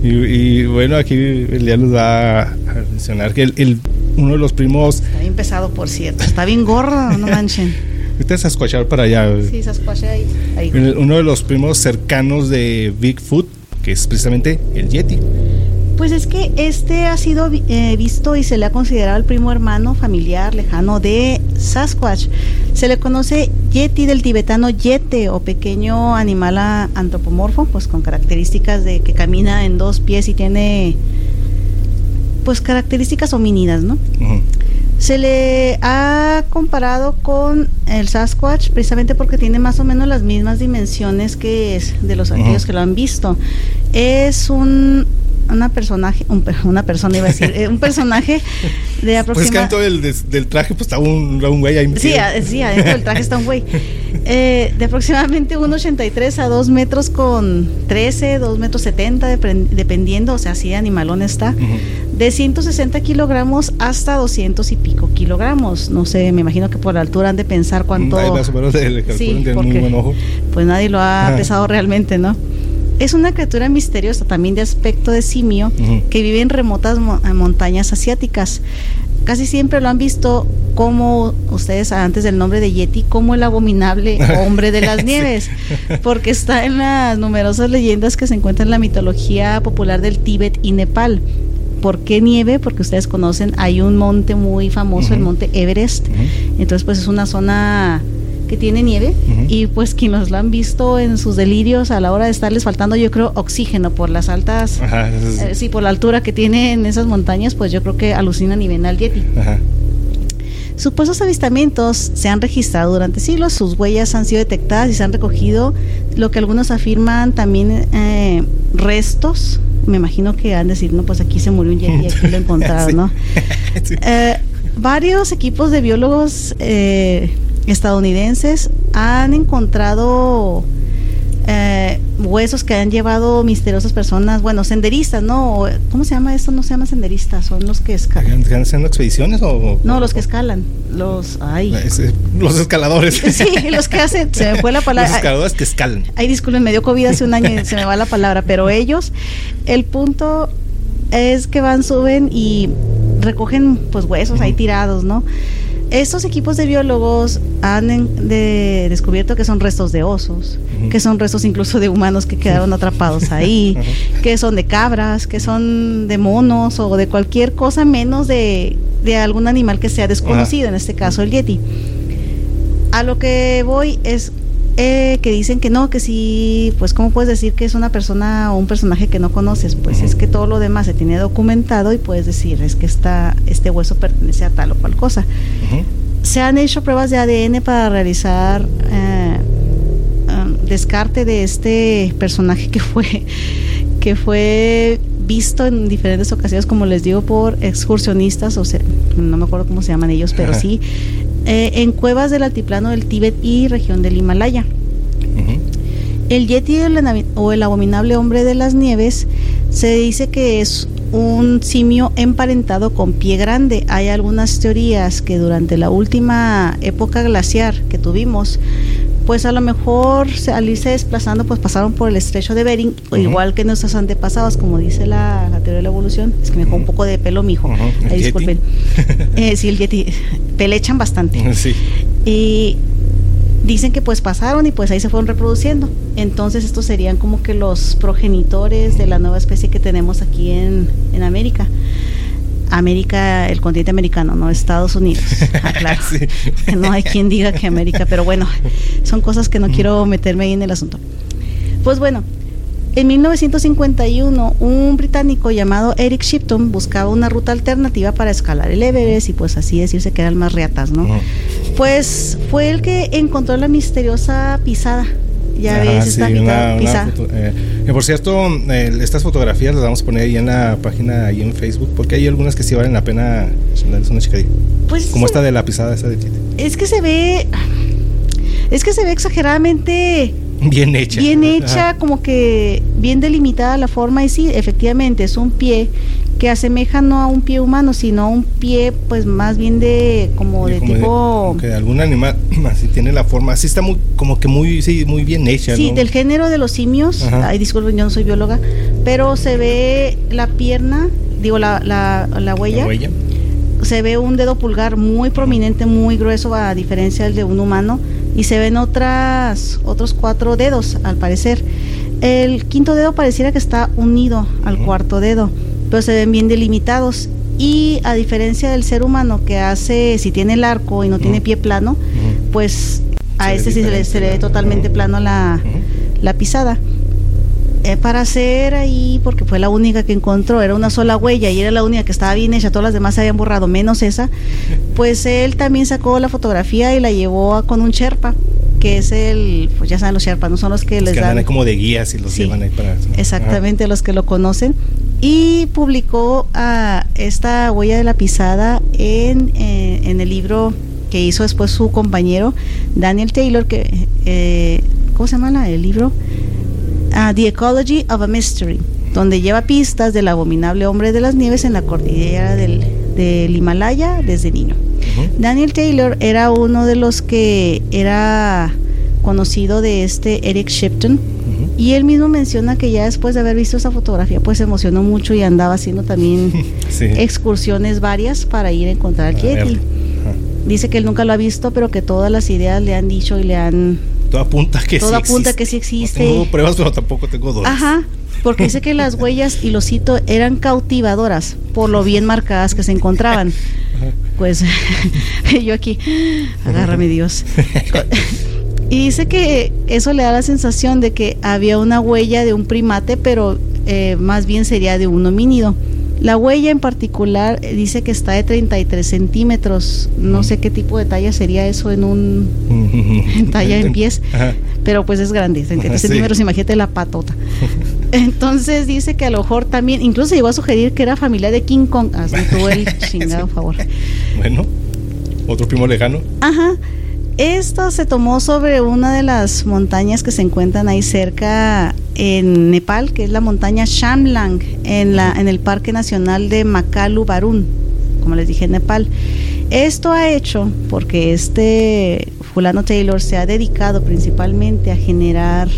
Y, bueno, aquí ya nos va a mencionar que el, uno de los primos. Está bien pesado, por cierto. Está bien gordo, no manchen. Es Sasquatchar para allá. Sí, Sasquatch ahí. ahí. Uno de los primos cercanos de Bigfoot, que es precisamente el Yeti. Pues es que este ha sido eh, visto y se le ha considerado el primo hermano familiar lejano de Sasquatch. Se le conoce Yeti del tibetano Yete o pequeño animal antropomorfo, pues con características de que camina en dos pies y tiene pues características homínidas, ¿no? Se le ha comparado con el Sasquatch precisamente porque tiene más o menos las mismas dimensiones que es de los aquellos que lo han visto. Es un una personaje, una persona iba a decir, eh, un personaje de aproximadamente... Pues que dentro del, traje pues está un, un güey ahí. Sí, sí, adentro del traje está un güey. Eh, de aproximadamente 1,83 a 2 metros con 13, 2 metros 70, dependiendo, o sea, si animalón está. De 160 kilogramos hasta 200 y pico kilogramos. No sé, me imagino que por la altura han de pensar cuánto... sí, porque, pues nadie lo ha pesado realmente, ¿no? Es una criatura misteriosa también de aspecto de simio que vive en remotas montañas asiáticas. Casi siempre lo han visto como ustedes antes del nombre de Yeti como el abominable hombre de las nieves, porque está en las numerosas leyendas que se encuentran en la mitología popular del Tíbet y Nepal. ¿Por qué nieve? Porque ustedes conocen, hay un monte muy famoso, el monte Everest. Entonces, pues es una zona que tiene nieve y pues quienes lo han visto en sus delirios a la hora de estarles faltando yo creo oxígeno por las altas eh, sí por la altura que tiene en esas montañas pues yo creo que alucinan y ven al Yeti Supuestos avistamientos se han registrado durante siglos, sus huellas han sido detectadas y se han recogido lo que algunos afirman también eh, restos. Me imagino que han de decir, no, pues aquí se murió un yeti y aquí lo encontraron, ¿no? Eh, varios equipos de biólogos eh, estadounidenses han encontrado eh, huesos que han llevado misteriosas personas, bueno, senderistas, ¿no? ¿Cómo se llama esto? No se llama senderistas, son los que escalan. ¿Están haciendo expediciones o...? No, los que escalan, los... Ay. los escaladores. Sí, los que hacen, se me fue la palabra. Los escaladores que escalan. Ay, disculpen, me dio COVID hace un año y se me va la palabra, pero ellos, el punto es que van, suben y recogen pues huesos ahí tirados, ¿no? Estos equipos de biólogos han descubierto que son restos de osos, que son restos incluso de humanos que quedaron atrapados ahí, que son de cabras, que son de monos o de cualquier cosa menos de, algún animal que sea desconocido, en este caso el yeti. A lo que voy es eh, que dicen que no, que sí, pues cómo puedes decir que es una persona o un personaje que no conoces, pues es que todo lo demás se tiene documentado y puedes decir es que esta, este hueso pertenece a tal o cual cosa. Se han hecho pruebas de ADN para realizar eh, um, descarte de este personaje que fue que fue visto en diferentes ocasiones, como les digo, por excursionistas, o sea, no me acuerdo cómo se llaman ellos, pero sí eh, en cuevas del altiplano del Tíbet y región del Himalaya. El Yeti o el abominable hombre de las nieves se dice que es un simio emparentado con pie grande. Hay algunas teorías que durante la última época glaciar que tuvimos, pues a lo mejor al irse desplazando, pues pasaron por el estrecho de Bering, igual que nuestros antepasados, como dice la, teoría de la evolución. Es que me dejó un poco de pelo, mijo. Ahí disculpen. eh, sí, el Yeti pelechan bastante. Sí. Y dicen que pues pasaron y pues ahí se fueron reproduciendo. Entonces estos serían como que los progenitores de la nueva especie que tenemos aquí en, en América. América, el continente americano, no Estados Unidos. Ah, claro. No hay quien diga que América, pero bueno, son cosas que no quiero meterme ahí en el asunto. Pues bueno, en 1951, un británico llamado Eric Shipton buscaba una ruta alternativa para escalar el Everest y pues así decirse que eran más reatas, ¿no? Pues fue el que encontró la misteriosa pisada. Ya ves, esta pisada. Eh, por cierto, estas fotografías las vamos a poner ahí en la página, ahí en Facebook, porque hay algunas que sí valen la pena darles una chicadilla. Pues Como esta de la pisada esa de Es que se ve... Es que se ve exageradamente Bien hecha. Bien hecha, como que bien delimitada la forma y sí, efectivamente es un pie que asemeja no a un pie humano, sino a un pie pues más bien de como de tipo que algún animal así tiene la forma, así está muy como que muy sí, muy bien hecha, Sí, del género de los simios. Ay, disculpen, yo no soy bióloga, pero se ve la pierna, digo la, la, la huella. La huella. Se ve un dedo pulgar muy prominente, muy grueso a diferencia del de un humano y se ven otras, otros cuatro dedos, al parecer. El quinto dedo pareciera que está unido al cuarto dedo, pero se ven bien delimitados. Y a diferencia del ser humano que hace, si tiene el arco y no tiene pie plano, pues a ese sí se le, se ve totalmente plano la, la pisada. Eh, para hacer ahí, porque fue la única que encontró, era una sola huella y era la única que estaba bien hecha, todas las demás se habían borrado, menos esa, pues él también sacó la fotografía y la llevó con un Sherpa, que es el, pues ya saben los Sherpas, no son los que les que dan... como de guías y los llevan ahí para... Exactamente, los que lo conocen. Y publicó a esta huella de la pisada en, eh, en el libro que hizo después su compañero Daniel Taylor, que, eh, ¿cómo se llama el libro? The Ecology of a Mystery, donde lleva pistas del abominable hombre de las nieves en la cordillera del, Himalaya desde niño. Daniel Taylor era uno de los que era conocido de este Eric Shipton. Y él mismo menciona que ya después de haber visto esa fotografía, pues se emocionó mucho y andaba haciendo también excursiones varias para ir a encontrar al Yeti. Dice que él nunca lo ha visto, pero que todas las ideas le han dicho y le han todo apunta que todo sí apunta que sí existe. No tengo pruebas, pero tampoco tengo dudas. Ajá, porque dice que las huellas, y lo cito, eran cautivadoras por lo bien marcadas que se encontraban. Pues yo aquí, agárrame Dios. Y dice que eso le da la sensación de que había una huella de un primate, pero eh, más bien sería de un homínido. La huella en particular eh, dice que está de 33 centímetros. No sé qué tipo de talla sería eso en un en talla en pies, pero pues es grande, 33 centímetros, imagínate la patota. Entonces dice que a lo mejor también, incluso llegó a sugerir que era familia de King Kong. Así tuvo el chingado favor. Bueno, otro primo lejano. Ajá. Esto se tomó sobre una de las montañas que se encuentran ahí cerca en Nepal, que es la montaña Shamlang, en, la, en el Parque Nacional de Makalu Barun, como les dije en Nepal. Esto ha hecho porque este fulano Taylor se ha dedicado principalmente a generar,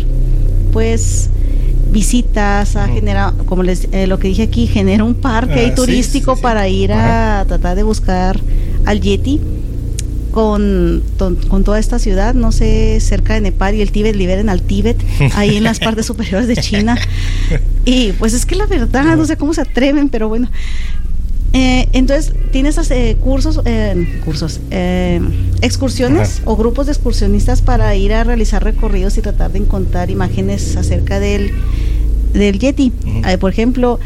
pues, visitas, a generar, como les, eh, lo que dije aquí, genera un parque ah, turístico para ir a tratar de buscar al Yeti con, con toda esta ciudad, no sé, cerca de Nepal y el Tíbet, liberen al Tíbet, ahí en las partes superiores de China. Y pues es que la verdad, no sé cómo se atreven, pero bueno. Eh, entonces, tienes eh, cursos, eh, cursos, excursiones o grupos de excursionistas para ir a realizar recorridos y tratar de encontrar imágenes acerca del, del Yeti. por ejemplo,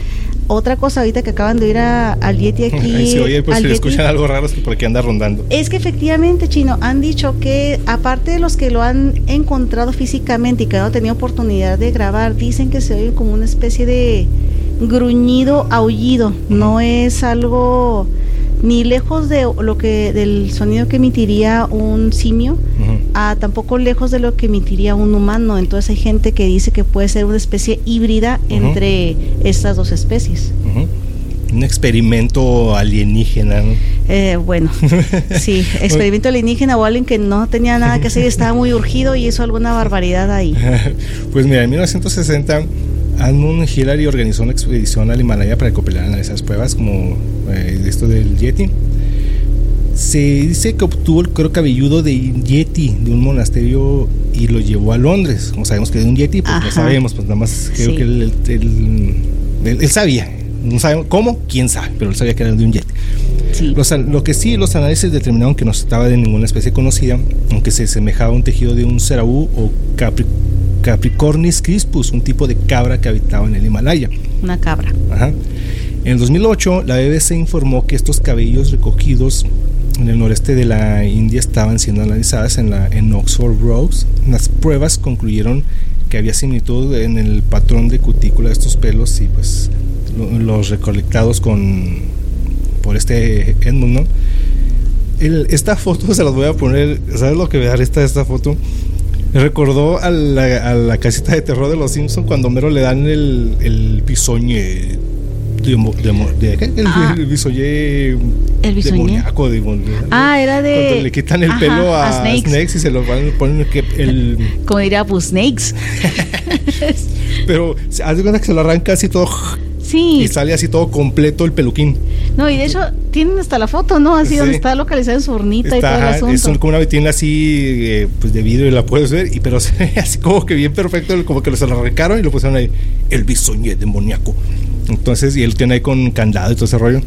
otra cosa ahorita que acaban de ir a, al Yeti aquí. sí, oye, pues si escuchan algo raro es que por aquí anda rondando. Es que efectivamente, Chino, han dicho que aparte de los que lo han encontrado físicamente y que no han tenido oportunidad de grabar, dicen que se oye como una especie de gruñido, aullido. No es algo ni lejos de lo que del sonido que emitiría un simio, a tampoco lejos de lo que emitiría un humano. Entonces hay gente que dice que puede ser una especie híbrida entre estas dos especies. Un experimento alienígena, eh, bueno, sí, experimento alienígena o alguien que no tenía nada que hacer y estaba muy urgido y hizo alguna barbaridad ahí. pues mira, en 1960 Edmund Hillary organizó una expedición al Himalaya para recopilar esas pruebas, como eh, esto del Yeti. Se dice que obtuvo el cuero cabelludo de Yeti de un monasterio y lo llevó a Londres. Como sabemos que de un Yeti, pues no sabemos, pues nada más creo que él, él, sabía. No sabemos cómo, quién sabe, pero él sabía que era de un Yeti. lo que sí, los análisis determinaron que no se estaba de ninguna especie conocida, aunque se semejaba a un tejido de un ceraú o capri Capricornis crispus, un tipo de cabra que habitaba en el Himalaya. Una cabra. Ajá. En el 2008, la BBC informó que estos cabellos recogidos en el noreste de la India estaban siendo analizadas en, la, en Oxford Rose. Las pruebas concluyeron que había similitud en el patrón de cutícula de estos pelos y pues los recolectados con por este Edmund, ¿no? esta foto se las voy a poner, ¿sabes lo que voy a dar esta, esta foto? Recordó a la, a la, casita de terror de los Simpsons cuando Mero le dan el, el. De, de, ¿qué? El, ah. el bisoñe. ah, era de. Cuando le quitan el pelo a, snakes. y se lo van ponen que el. Como diría, pues Snakes. Pero haz de cuenta que se lo arranca así todo Sí. Y sale así todo completo el peluquín. No, y de hecho tienen hasta la foto, ¿no? Así donde está localizada en su hornita y todo el asunto. Es como una vitrina así eh, pues de vidrio y la puedes ver, y pero así como que bien perfecto, como que se lo arrancaron y lo pusieron ahí, el bisoñé demoníaco. Entonces, y él tiene ahí con candado y todo ese rollo.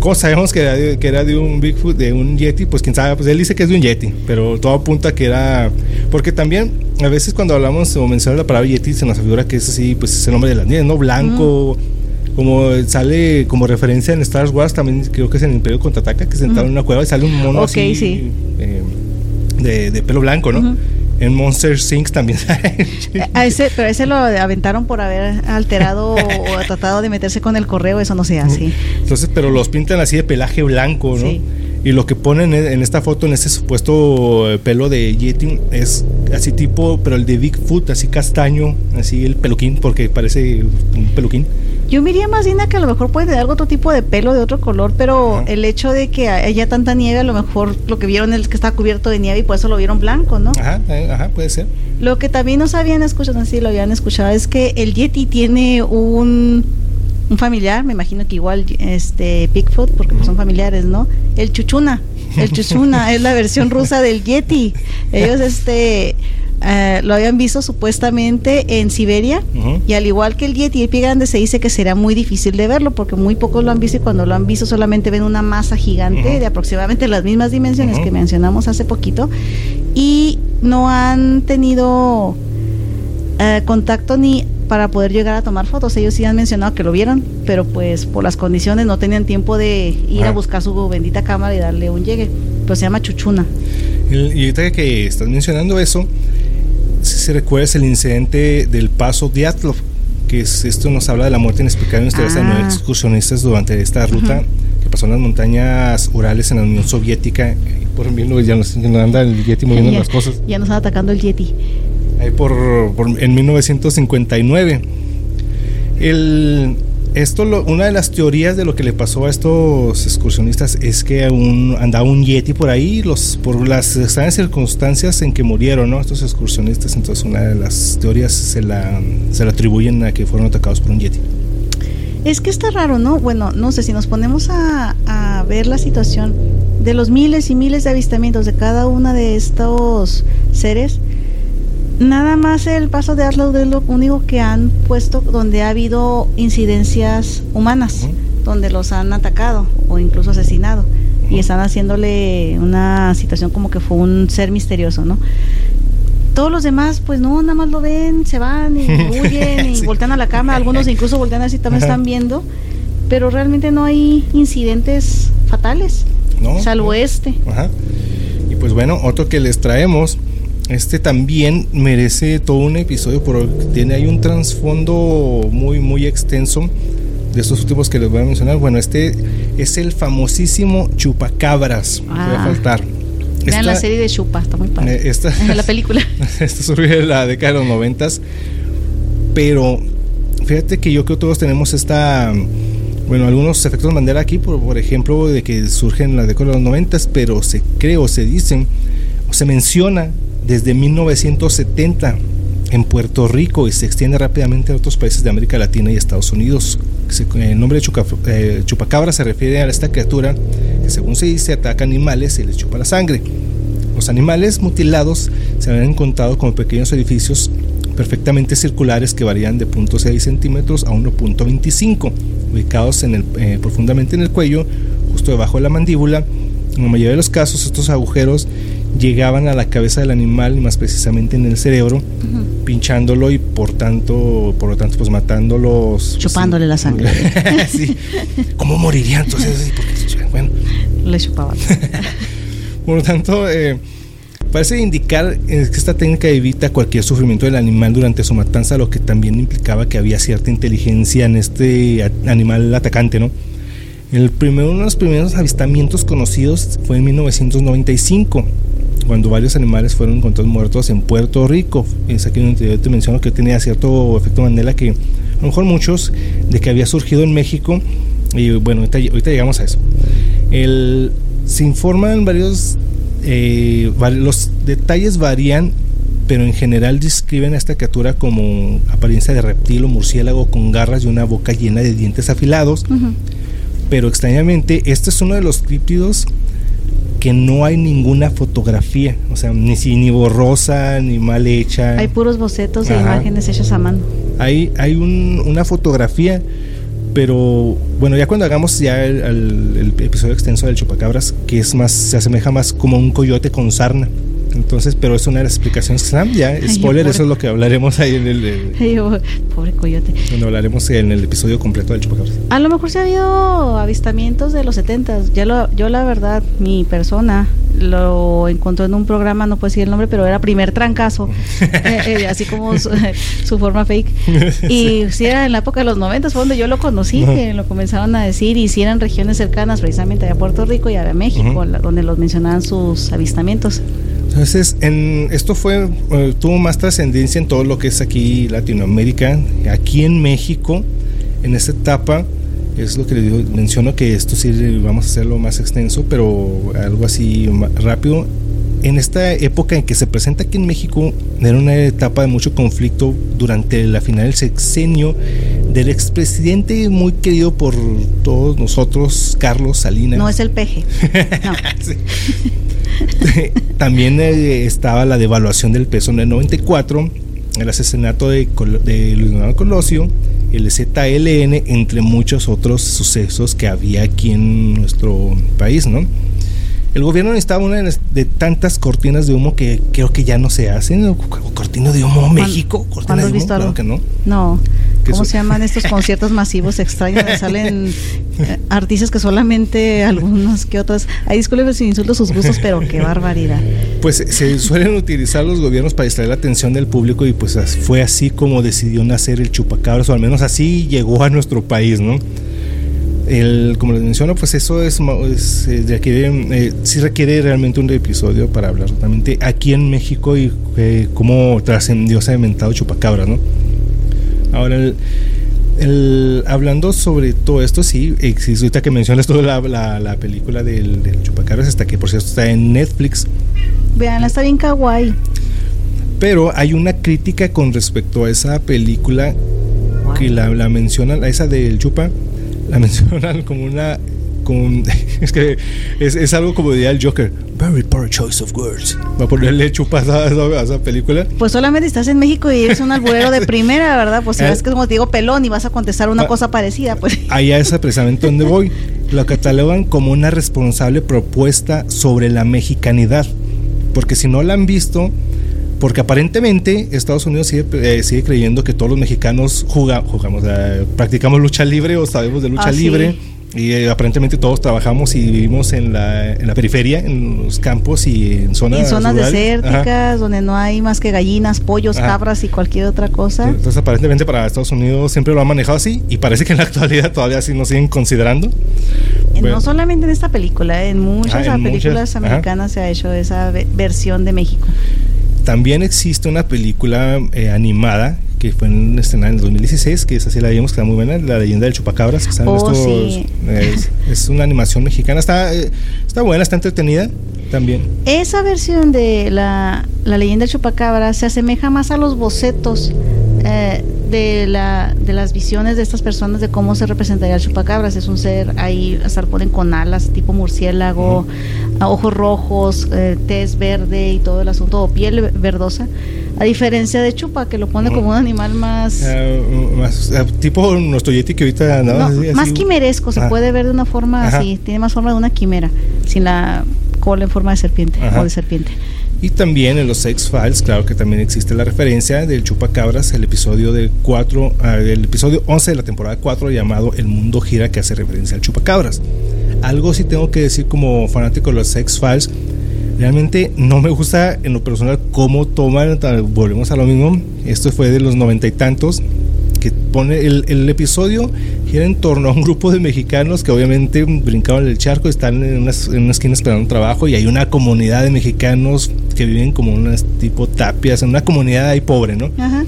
¿Cómo sabemos que era, de, que era de un Bigfoot, de un Yeti? Pues quién sabe, pues él dice que es de un Yeti, pero todo apunta que era. Porque también, a veces cuando hablamos o mencionamos la palabra Yeti, se nos figura que es así, pues es el nombre de las niñas, ¿no? Blanco como sale como referencia en Star Wars, también creo que es en el Imperio Contraataca, que se entra en una cueva y sale un mono así eh, de, pelo blanco, ¿no? En Monster Inc. también a ese, pero ese lo aventaron por haber alterado o tratado de meterse con el correo, eso no se hace. Entonces, pero los pintan así de pelaje blanco, ¿no? Y lo que ponen en esta foto, en ese supuesto eh, pelo de Yeti, es así tipo, pero el de Bigfoot, así castaño, así el peluquín, porque parece un peluquín. Yo miraría más bien que a lo mejor puede tener otro tipo de pelo de otro color, pero el hecho de que haya tanta nieve, a lo mejor lo que vieron es que está cubierto de nieve y por eso lo vieron blanco, ¿no? Ajá, eh, ajá, puede ser. Lo que también no sabían escuchado, así lo habían escuchado, es que el Yeti tiene un, un familiar, me imagino que igual este Bigfoot, porque pues son familiares, ¿no? El Chuchuna. El Chuchuna es la versión rusa del Yeti. Ellos, este eh, lo habían visto supuestamente en Siberia y al igual que el Yeti el pie grande se dice que será muy difícil de verlo porque muy pocos lo han visto y cuando lo han visto solamente ven una masa gigante de aproximadamente las mismas dimensiones que mencionamos hace poquito y no han tenido eh, contacto ni para poder llegar a tomar fotos. Ellos sí han mencionado que lo vieron, pero pues por las condiciones no tenían tiempo de ir a buscar su bendita cámara y darle un llegue. Pues se llama Chuchuna. Y ahorita que estás mencionando eso, si se recuerda el incidente del paso Diatlov, que es, esto nos habla de la muerte inexplicable de nueve ah. excursionistas durante esta ruta que pasó en las montañas Urales en la Unión Soviética. por mí ya nos, anda el Yeti moviendo las cosas. Ya nos está atacando el Yeti. Ahí por, por en 1959. El, esto una de las teorías de lo que le pasó a estos excursionistas es que un, andaba un yeti por ahí los por las extrañas circunstancias en que murieron ¿no? estos excursionistas. Entonces una de las teorías se la, se la atribuyen a que fueron atacados por un yeti. Es que está raro no bueno no sé si nos ponemos a, a ver la situación de los miles y miles de avistamientos de cada una de estos seres Nada más el paso de Arlo es lo único que han puesto donde ha habido incidencias humanas, donde los han atacado o incluso asesinado. Y están haciéndole una situación como que fue un ser misterioso, ¿no? Todos los demás, pues no, nada más lo ven, se van y huyen y voltean a la cama, algunos incluso voltean a ver si también están viendo, pero realmente no hay incidentes fatales, salvo este. Y pues bueno, otro que les traemos este también merece todo un episodio porque tiene ahí un trasfondo muy muy extenso de estos últimos que les voy a mencionar. Bueno, este es el famosísimo Chupacabras. voy a ah. faltar. Vean la serie de Chupa, está muy padre. Eh, esta, la película. Esto surgió en la década de los noventas. Pero fíjate que yo creo que todos tenemos esta bueno, algunos efectos Mandela aquí, por, por ejemplo, de que surgen en la década de los noventas, pero se cree o se dicen o se menciona desde 1970 en Puerto Rico y se extiende rápidamente a otros países de América Latina y Estados Unidos. El nombre de eh, chupacabra se refiere a esta criatura que según se dice ataca animales y les chupa la sangre. Los animales mutilados se han encontrado como pequeños edificios perfectamente circulares que varían de 0.6 centímetros a 1.25, ubicados en el, eh, profundamente en el cuello, justo debajo de la mandíbula. En la mayoría de los casos estos agujeros llegaban a la cabeza del animal, más precisamente en el cerebro, pinchándolo y por tanto, por lo tanto, pues matándolos. Pues, Chupándole la sangre. sí. ¿Cómo moriría entonces? bueno. Le chupaban. por lo tanto, eh, parece indicar que esta técnica evita cualquier sufrimiento del animal durante su matanza, lo que también implicaba que había cierta inteligencia en este animal atacante, ¿no? El primero, uno de los primeros avistamientos conocidos fue en 1995 cuando varios animales fueron encontrados muertos en Puerto Rico. Es aquí donde te menciono que tenía cierto efecto Mandela que a lo mejor muchos de que había surgido en México y bueno, ahorita, llegamos a eso. El, se informan varios, eh, los detalles varían, pero en general describen a esta criatura como apariencia de reptil o murciélago con garras y una boca llena de dientes afilados. Pero extrañamente, este es uno de los críptidos que no hay ninguna fotografía, o sea, ni, ni borrosa, ni mal hecha. Hay puros bocetos de imágenes hechas a mano. Hay, hay una fotografía, pero bueno, ya cuando hagamos ya el, episodio extenso del chupacabras, que es más, se asemeja más como un coyote con sarna. Entonces, pero es una de las explicaciones que dan, ya, spoiler, eso es lo que hablaremos ahí en el... pobre coyote. Hablaremos en el episodio completo del chupacabras. A lo mejor se ha habido avistamientos de los 70 ya lo, yo la verdad, mi persona lo encontró en un programa, no puedo decir el nombre, pero era primer trancazo, eh, eh, así como su, forma fake. Y si era en la época de los 90 fue donde yo lo conocí, que lo comenzaron a decir, y si eran regiones cercanas precisamente a Puerto Rico y a México, donde los mencionaban sus avistamientos. Entonces, en, esto fue eh, tuvo más trascendencia en todo lo que es aquí Latinoamérica, aquí en México, en esta etapa, es lo que le digo, menciono que esto sí vamos a hacerlo más extenso, pero algo así rápido. En esta época en que se presenta aquí en México, era una etapa de mucho conflicto durante la final del sexenio del expresidente muy querido por todos nosotros, Carlos Salinas. No es el peje. No. También eh, estaba la devaluación del peso en el 94, el asesinato de, Luis Donaldo Colosio, el ZLN, entre muchos otros sucesos que había aquí en nuestro país, ¿no? El gobierno necesitaba una de tantas cortinas de humo que creo que ya no se hacen. Cortina de humo México. Cortina de humo, claro que no. No. ¿Cómo se llaman estos conciertos masivos extraños donde salen eh, artistas que solamente algunos que otras? Ahí disculpen si insulto sus gustos, pero qué barbaridad. Pues se suelen utilizar los gobiernos para distraer la atención del público y pues fue así como decidió nacer el chupacabras, o al menos así llegó a nuestro país, ¿no? El, como les menciono, pues eso es, requiere, eh, sí requiere realmente un episodio para hablar realmente aquí en México y eh, cómo trascendió ese inventado chupacabras, ¿no? Ahora, el, hablando sobre todo esto, sí, existe, ahorita que mencionas toda la, la, película del, del, Chupacabras, hasta que por cierto está en Netflix. Veanla, está bien kawaii. Pero hay una crítica con respecto a esa película que la, la mencionan, esa del Chupa, la mencionan como una es que es, algo como diría el Joker. Very poor choice of words. Va a ponerle chupas a, esa película. Pues solamente estás en México y eres un alburero de primera, ¿verdad? Pues si ves que como te digo pelón y vas a contestar una ah, cosa parecida, pues. Allá es precisamente donde voy. Lo catalogan como una responsable propuesta sobre la mexicanidad. Porque si no la han visto, porque aparentemente Estados Unidos sigue, eh, sigue creyendo que todos los mexicanos jugamos, practicamos lucha libre o sabemos de lucha ah, libre. Y eh, aparentemente todos trabajamos y vivimos en la, en la, periferia, en los campos y en zonas, en zonas desérticas, donde no hay más que gallinas, pollos, cabras y cualquier otra cosa. Entonces, aparentemente para Estados Unidos siempre lo ha manejado así y parece que en la actualidad todavía así nos siguen considerando. no solamente en esta película, en muchas ah, películas americanas se ha hecho esa versión de México. También existe una película eh, animada que fue en, estrenada en el 2016, que es así la vimos, que está muy buena, La leyenda del chupacabras, que está en oh, estos, es, una animación mexicana, está, eh, está buena, está entretenida también. Esa versión de la, la leyenda del chupacabras se asemeja más a los bocetos eh, de, la, de las visiones de estas personas de cómo se representaría el chupacabras. Es un ser ahí, hasta lo ponen con alas, tipo murciélago, ojos rojos, eh, tez verde y todo el asunto, o piel verdosa. A diferencia de Chupa, que lo pone como un animal más. Más eh, tipo nuestro Yeti que ahorita andaba. más quimeresco, se ah. puede ver de una forma así. Tiene más forma de una quimera, sin la cola en forma de serpiente o de serpiente. Y también en los X-Files, claro que también existe la referencia del Chupacabras, el episodio del 4, ah, el episodio 11 de la temporada 4 llamado El mundo gira que hace referencia al Chupacabras. Algo sí tengo que decir como fanático de los X-Files, realmente no me gusta en lo personal cómo toman, volvemos a lo mismo, esto fue de los noventa y tantos, que pone el, el, episodio gira en torno a un grupo de mexicanos que obviamente brincaban el charco, están en una, en una esquina esperando un trabajo y hay una comunidad de mexicanos que viven como unas tipo tapias, en una comunidad ahí pobre, ¿no? Ajá.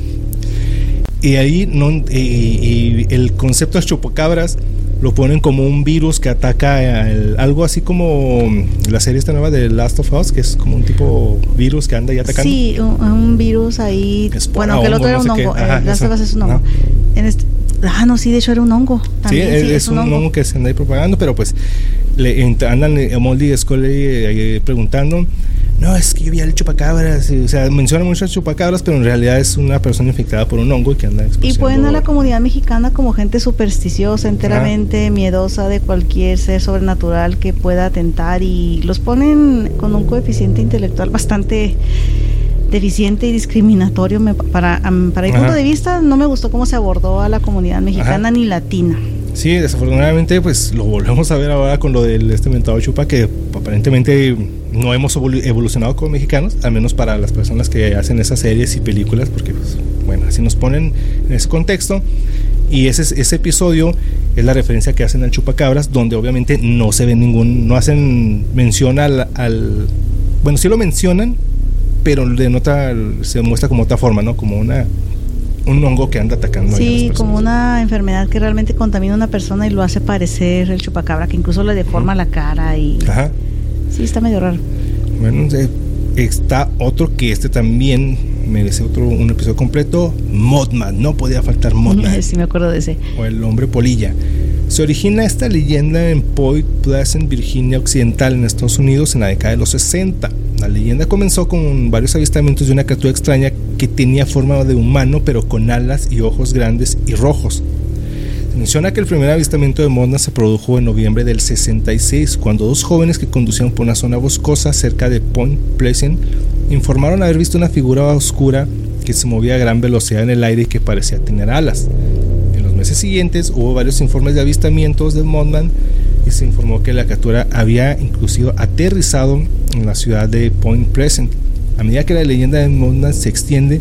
Y ahí no, y, el concepto de chupacabras lo ponen como un virus que ataca algo así como la serie esta nueva de Last of Us, que es como un tipo virus que anda y atacando. Sí, un, virus ahí. bueno, que el otro era un hongo. Eh, Last of Us es un hongo. En este, ah, no, sí, de hecho era un hongo. También, sí, es, un, hongo. que se anda ahí propagando, pero pues le andan a eh, Moldy Scully eh, preguntando no, es que yo vi al chupacabras, o sea, menciona muchas chupacabras, pero en realidad es una persona infectada por un hongo y que anda Y ponen a la comunidad mexicana como gente supersticiosa, enteramente miedosa de cualquier ser sobrenatural que pueda atentar y los ponen con un coeficiente intelectual bastante deficiente y discriminatorio. para, para mi punto de vista, no me gustó cómo se abordó a la comunidad mexicana ni latina. Sí, desafortunadamente, pues lo volvemos a ver ahora con lo del este mentado chupa, que aparentemente no hemos evolucionado como mexicanos, al menos para las personas que hacen esas series y películas, porque, pues, bueno, así nos ponen en ese contexto. Y ese, ese episodio es la referencia que hacen al chupacabras, donde obviamente no se ve ningún, no hacen mención al, al bueno, sí lo mencionan, pero de nota se muestra como otra forma, ¿no? Como una un hongo que anda atacando sí, como una enfermedad que realmente contamina a una persona y lo hace parecer el chupacabra, que incluso le deforma la cara y... Ajá. Sí, está medio raro. Bueno, está otro que este también merece otro un episodio completo, Modman, no podía faltar Modman. sí, me acuerdo de ese. O el hombre polilla. Se origina esta leyenda en Point Pleasant, Virginia Occidental, en Estados Unidos, en la década de los 60. La leyenda comenzó con varios avistamientos de una criatura extraña que tenía forma de humano, pero con alas y ojos grandes y rojos. Menciona que el primer avistamiento de Mothman se produjo en noviembre del 66, cuando dos jóvenes que conducían por una zona boscosa cerca de Point Pleasant informaron haber visto una figura oscura que se movía a gran velocidad en el aire y que parecía tener alas. En los meses siguientes hubo varios informes de avistamientos de Mothman y se informó que la captura había inclusive aterrizado en la ciudad de Point Pleasant. A medida que la leyenda de Mothman se extiende,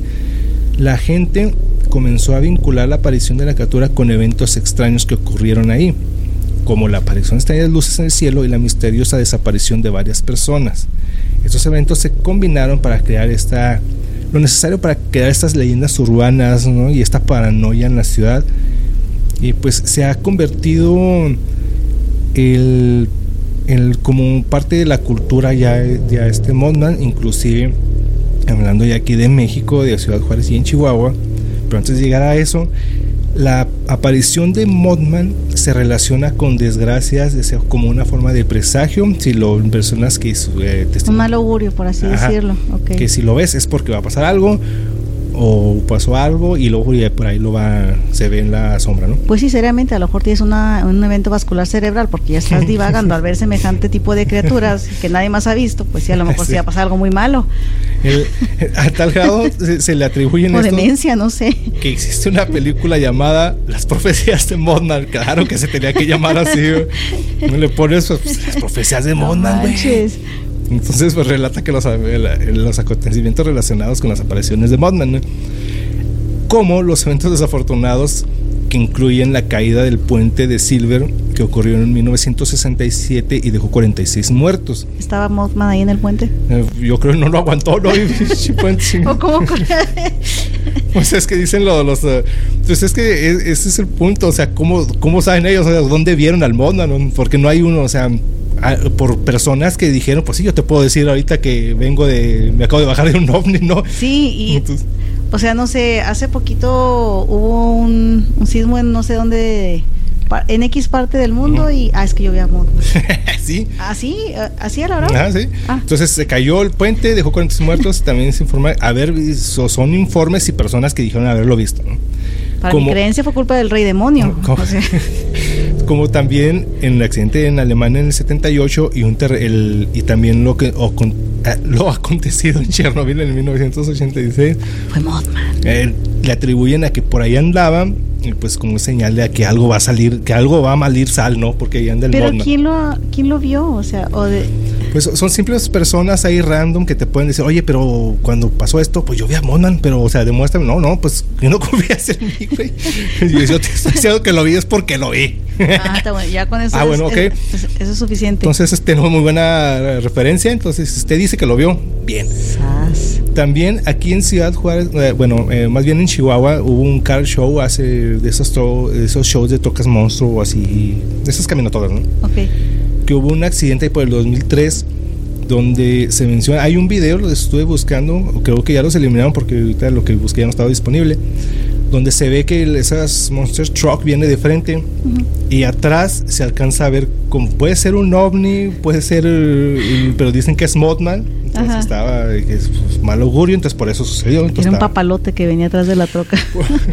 la gente comenzó a vincular la aparición de la captura con eventos extraños que ocurrieron ahí, como la aparición de extrañas luces en el cielo y la misteriosa desaparición de varias personas. Estos eventos se combinaron para crear esta lo necesario para crear estas leyendas urbanas y esta paranoia en la ciudad y pues se ha convertido el, como parte de la cultura ya, ya este Mothman inclusive hablando ya aquí de México de Ciudad Juárez y en Chihuahua pero antes de llegar a eso la aparición de Mothman se relaciona con desgracias como una forma de presagio. Si lo personas que eh, un mal augurio, por así decirlo. Que si lo ves es porque va a pasar algo o pasó algo y luego por ahí lo va se ve en la sombra, ¿no? Pues sí, seriamente, a lo mejor tienes una, un evento vascular cerebral porque ya estás divagando al ver semejante tipo de criaturas que nadie más ha visto, pues sí, a lo mejor sí, va a pasar algo muy malo. a tal grado se, le atribuyen o demencia, no sé. Que existe una película llamada Las profecías de Mondan, claro que se tenía que llamar así. No le pones pues, las profecías de Mondan, güey. Entonces, pues relata que los, los, acontecimientos relacionados con las apariciones de Mothman, como los eventos desafortunados que incluyen la caída del puente de Silver que ocurrió en 1967 y dejó 46 muertos. ¿Estaba Mothman ahí en el puente? Eh, yo creo que no lo aguantó, ¿no? ¿O cómo? pues es que dicen los... Uh, pues es que ese es el punto, o sea, ¿cómo, cómo saben ellos? O sea, ¿dónde vieron al Mothman? Porque no hay uno, o sea por personas que dijeron, pues sí, yo te puedo decir ahorita que vengo de, me acabo de bajar de un ovni, ¿no? Sí, y, o sea, no sé, hace poquito hubo un, sismo en no sé dónde, en X parte del mundo y, ah, es que yo vi a sí. Así, así a la hora. Ah, sí. Ah. Entonces se cayó el puente, dejó 40 muertos, también se informa, a ver, son informes y personas que dijeron haberlo visto, ¿no? Para mi creencia fue culpa del rey demonio. como también en el accidente en Alemania en el 78 y, un el, y también lo que o con, eh, lo acontecido en Chernobyl en 1986. Fue Mothman. Eh, le atribuyen a que por ahí andaba pues como señal de que algo va a salir, que algo va a malir sal, ¿no? Porque ahí anda el Pero ¿quién lo, ¿quién lo vio? O sea, o de... Pues son simples personas ahí random que te pueden decir, oye, pero cuando pasó esto, pues yo vi a Monan, pero, o sea, demuéstrame, no, no, pues yo no confías en mí, güey. Y yo te estoy diciendo que lo vi es porque lo vi. Ah, está bueno, ya con eso, ah, bueno, es, eso es suficiente. Entonces tenemos muy buena referencia, entonces usted dice que lo vio, bien. También aquí en Ciudad Juárez, eh, bueno, eh, más bien en Chihuahua, hubo un car show hace de esos, de esos shows de tocas monstruo o así, de esas caminatoras, ¿no? Ok que hubo un accidente por el 2003 donde se menciona, hay un video, lo estuve buscando, creo que ya los eliminaron porque ahorita lo que busqué ya no estaba disponible, donde se ve que esas Monster Truck viene de frente y atrás se alcanza a ver como puede ser un ovni, puede ser, pero dicen que es Mothman, entonces estaba, es pues, mal augurio, entonces por eso sucedió. era un papalote que venía atrás de la troca.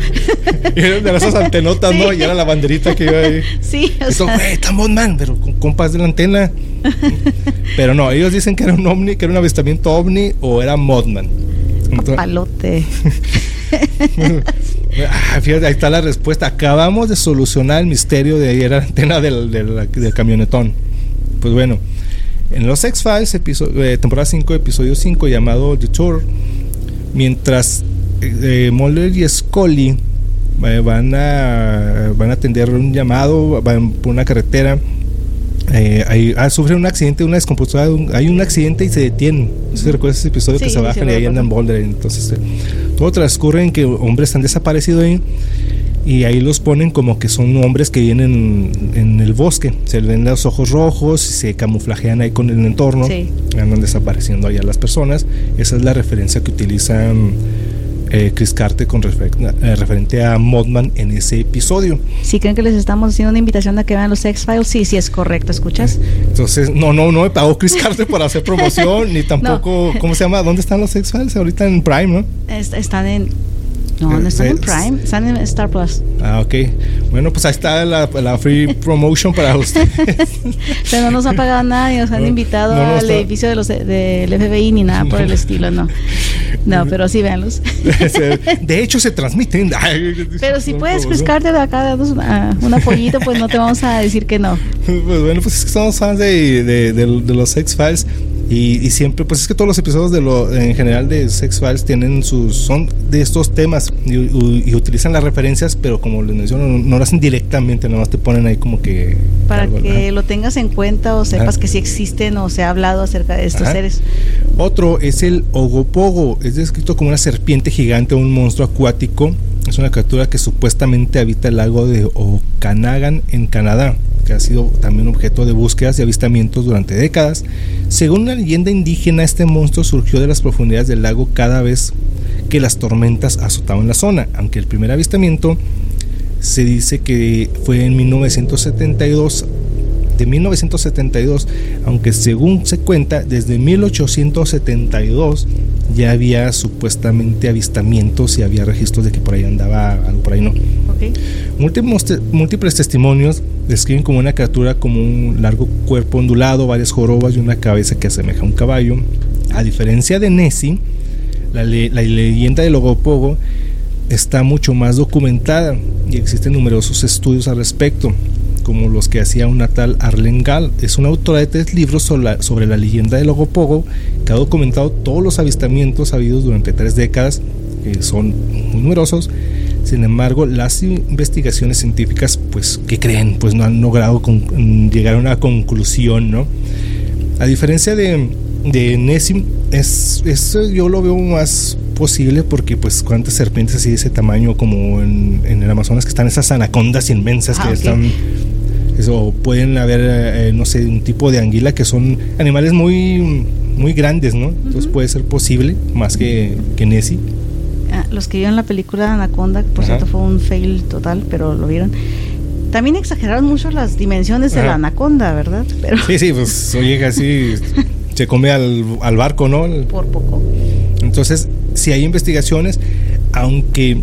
era de esas antenotas, ¿no? Y era la banderita que iba ahí. Sí, o sea. está Mothman, pero con compas de la antena. pero no, ellos dicen que era un ovni, que era un avistamiento ovni o era Mothman. Papalote. Ah, ahí está la respuesta. Acabamos de solucionar el misterio de la antena del, camionetón. Pues bueno, en los X-Files, eh, temporada 5, episodio 5, llamado The Tour, mientras eh, Mulder y Scully eh, van, a, van a atender un llamado, van por una carretera. Hay, ah, sufre un accidente, una descompostura, hay un accidente y se detienen. Si recuerdas ese episodio que se bajan y ahí andan Boulder. Entonces, todo transcurre en que hombres han desaparecido ahí y ahí los ponen como que son hombres que vienen en el bosque. Se ven los ojos rojos se camuflajean ahí con el entorno. Andan desapareciendo allá las personas. Esa es la referencia que utilizan eh, Chris Carter con eh, referente a Modman en ese episodio. Si creen que les estamos haciendo una invitación a que vean los X-Files, sí, sí es correcto, ¿escuchas? Entonces, no, no, no me pagó Chris Carter para hacer promoción, ni tampoco, ¿cómo se llama? ¿Dónde están los X-Files? Ahorita en Prime, ¿no? están en No, no están en Prime, están en Star Plus. Ah, ok. Bueno, pues ahí está la, la free promotion para ustedes. Pero no nos han pagado nada nos han invitado al edificio de los, del FBI ni nada por el estilo, no. No, pero sí, véanlos. De hecho, se transmiten. Pero si puedes pescarte de acá, darnos una, un apoyito, pues no te vamos a decir que no. Pues bueno, pues es que somos fans de, de, de, de los X-Files. Y, siempre, pues es que todos los episodios de lo, en general de Sex Files tienen sus, son de estos temas y, utilizan las referencias, pero como les menciono, no, lo hacen directamente, nada más te ponen ahí como que... Para que lo tengas en cuenta o sepas que sí existen o se ha hablado acerca de estos seres. Otro es el Ogopogo, es descrito como una serpiente gigante o un monstruo acuático. Es una criatura que supuestamente habita el lago de Okanagan en Canadá que ha sido también objeto de búsquedas y avistamientos durante décadas. Según una leyenda indígena, este monstruo surgió de las profundidades del lago cada vez que las tormentas azotaban la zona, aunque el primer avistamiento se dice que fue en 1972 de 1972, aunque según se cuenta, desde 1872 ya había supuestamente avistamientos y había registros de que por ahí andaba algo por ahí, ¿no? Múltiples, testimonios describen como una criatura como un largo cuerpo ondulado, varias jorobas y una cabeza que asemeja a un caballo. A diferencia de Nessie, la, leyenda del Logopogo está mucho más documentada y existen numerosos estudios al respecto, como los que hacía una tal Arlen Gall. Es una autora de tres libros sobre la, leyenda del Logopogo que ha documentado todos los avistamientos habidos durante tres décadas, que son muy numerosos, sin embargo, las investigaciones científicas, pues, ¿qué creen? Pues no han logrado llegar a una conclusión, ¿no? A diferencia de, de Nessim, es, eso yo lo veo más posible porque pues cuántas serpientes así de ese tamaño como en, el Amazonas que están esas anacondas inmensas que ah, están eso pueden haber eh, no sé un tipo de anguila que son animales muy muy grandes no entonces puede ser posible más que que Nessie Ah, los que vieron la película Anaconda, por cierto fue un fail total, pero lo vieron. También exageraron mucho las dimensiones de la anaconda, ¿verdad? Pero sí, sí, pues oye, casi se come al, al, barco, ¿no? Por poco. Entonces, si hay investigaciones, aunque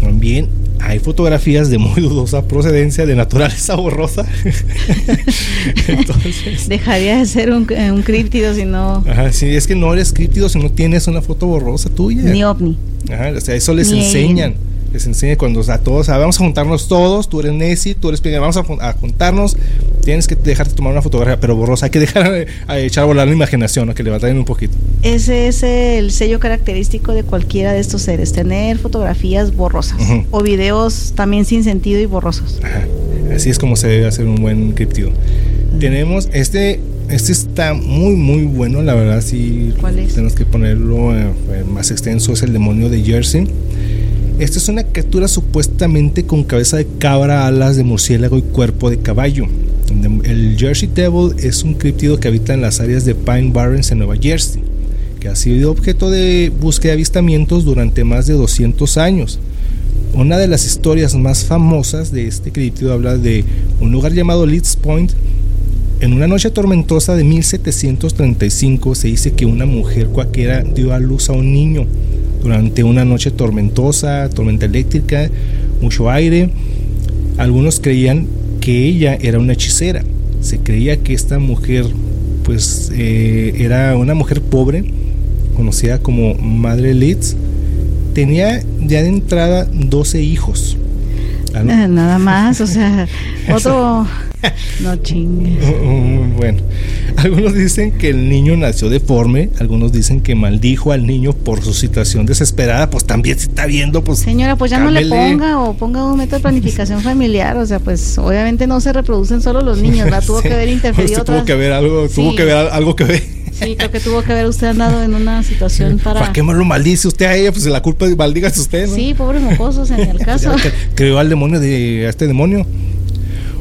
también hay fotografías de muy dudosa procedencia, de naturaleza borrosa. Entonces, Dejaría de ser un, un críptido si no. Ajá, sí, es que no eres críptido si no tienes una foto borrosa tuya. Ni ovni. Ajá, o sea, eso les enseñan. Les enseñan cuando a todos, vamos a juntarnos todos, tú eres Nessie, tú eres Pinguín, vamos a, juntarnos, tienes que dejarte tomar una fotografía, pero borrosa, hay que dejar a, echar a volar la imaginación, que le a traer un poquito. Ese es el sello característico de cualquiera de estos seres, tener fotografías borrosas o videos también sin sentido y borrosos. Ajá. Así es como se debe hacer un buen criptido. Tenemos este este está muy, muy bueno, la verdad. Sí, ¿Cuál es? Tenemos que ponerlo eh, más extenso. Es el demonio de Jersey. Esta es una criatura supuestamente con cabeza de cabra, alas de murciélago y cuerpo de caballo. El Jersey Devil es un criptido que habita en las áreas de Pine Barrens en Nueva Jersey, que ha sido objeto de búsqueda de avistamientos durante más de 200 años. Una de las historias más famosas de este criptido habla de un lugar llamado Leeds Point, en una noche tormentosa de 1735 se dice que una mujer cuaquera dio a luz a un niño durante una noche tormentosa, tormenta eléctrica, mucho aire. Algunos creían que ella era una hechicera. Se creía que esta mujer pues eh, era una mujer pobre, conocida como Madre Leeds. Tenía ya de entrada 12 hijos. Ah, nada más, o sea, otro no chingue. Bueno, algunos dicen que el niño nació deforme, algunos dicen que maldijo al niño por su situación desesperada, pues también se está viendo, pues. Señora, pues ya no le ponga o ponga un método de planificación familiar, o sea, pues obviamente no se reproducen solo los niños, tuvo que haber interferido. Tuvo que haber algo, tuvo que ver algo que ver. Sí, creo que tuvo que haber usted andado en una situación para. ¿Para qué me lo maldice usted a ella? Pues la culpa maldiga usted, ¿no? Sí, pobre mocosos en el caso. Creó al demonio de a este demonio.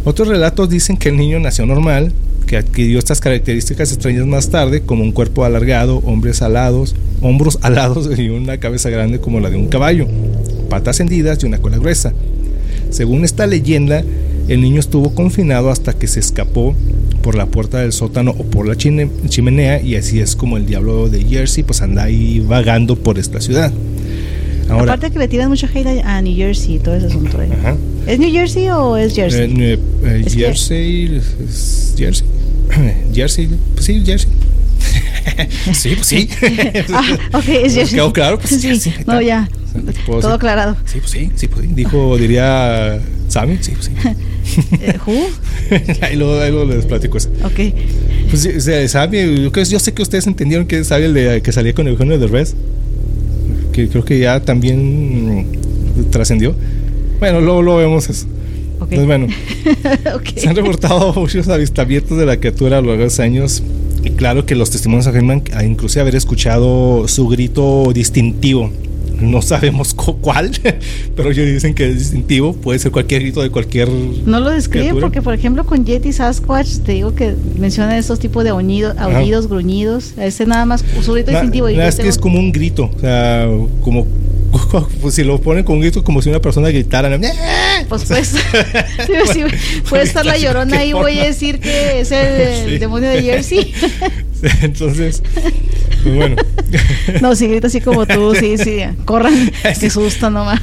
Otros relatos dicen que el niño nació normal, que adquirió estas características extrañas más tarde, como un cuerpo alargado, hombres alados, hombros alados y una cabeza grande como la de un caballo, patas hendidas y una cola gruesa. Según esta leyenda, el niño estuvo confinado hasta que se escapó por la puerta del sótano o por la chimenea y así es como el diablo de Jersey pues anda ahí vagando por esta ciudad. Aparte que le tiran mucho hate a, New Jersey y todo ese asunto. ¿eh? ¿Es New Jersey o es Jersey? Eh, eh, Jersey, es Jersey. Jersey, pues sí, Jersey. sí, pues sí. ah, ok, es Jersey. Quedó claro, pues sí. sí no, ya. Todo aclarado. Sí, pues sí, sí, pues sí. Dijo, diría Sammy, sí, pues sí. Eh, ahí, luego, ahí luego les platico eso. Ok. Pues o sea, Sammy, yo, sé que ustedes entendieron que Sammy el de, que salía con Eugenio Derbez. Que creo que ya también trascendió. Bueno, luego lo vemos eso. Okay. Pues bueno, okay. se han reportado muchos avistamientos de la criatura a lo largo de los años. Y claro que los testimonios afirman incluso haber escuchado su grito distintivo no sabemos cuál, pero ellos dicen que es distintivo, puede ser cualquier grito de cualquier. No lo describe porque, por ejemplo, con Yeti Sasquatch, te digo que menciona estos tipos de aullidos, aullidos, gruñidos. Este nada más su grito distintivo. es que es como un grito, o sea, como pues si lo ponen con un grito como si una persona gritara. Pues pues, puede estar la llorona ahí, voy a decir que es el, demonio de Jersey. Entonces, pues bueno. No, si grita así como tú, sí, sí, corran, se susto nomás.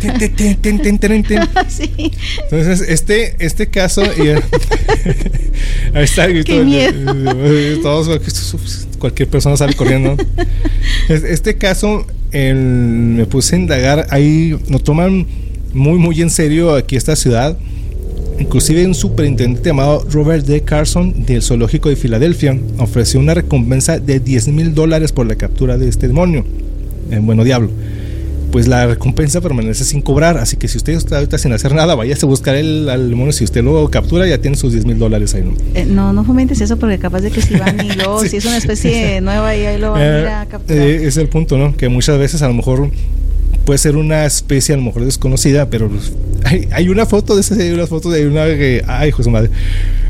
sí. Entonces, este, este caso, ahí está el grito. Qué miedo. Todos, cualquier persona sale corriendo. Este caso me puse a indagar, ahí nos toman muy, muy en serio aquí esta ciudad. Inclusive un superintendente llamado Robert D. Carson del Zoológico de Filadelfia ofreció una recompensa de 10 mil dólares por la captura de este demonio, el bueno diablo pues la recompensa permanece sin cobrar. Así que si usted está ahorita sin hacer nada, vaya a buscar el, al demonio. Si usted lo captura, ya tiene sus 10 mil dólares ahí. ¿no? Eh, no, no fomentes eso porque capaz de que si van y luego, si es una especie nueva y ahí lo van a ir a eh, capturar. Eh, es el punto, ¿no? Que muchas veces a lo mejor puede ser una especie a lo mejor desconocida, pero hay, hay una foto de esa, hay una foto de una que, ay, hijo de madre,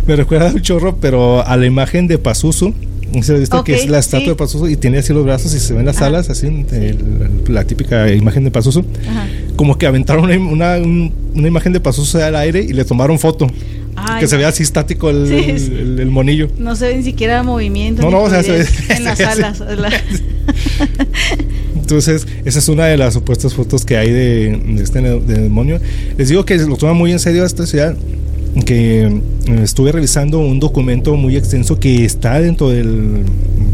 me recuerda un chorro, pero a la imagen de Pazuzu se visto que es la estatua de Pazuzu y tiene así los brazos y se ven las alas, así, la típica imagen de Pazuzu. Como que aventaron una, una, imagen de Pazuzu al aire y le tomaron foto. que se vea así estático el, el, monillo. No se ve ni siquiera movimiento. No, no, o sea, se ve, en las alas. Entonces, esa es una de las supuestas fotos que hay de, este demonio. Les digo que lo toma muy en serio esta ciudad que eh, estuve revisando un documento muy extenso que está dentro del,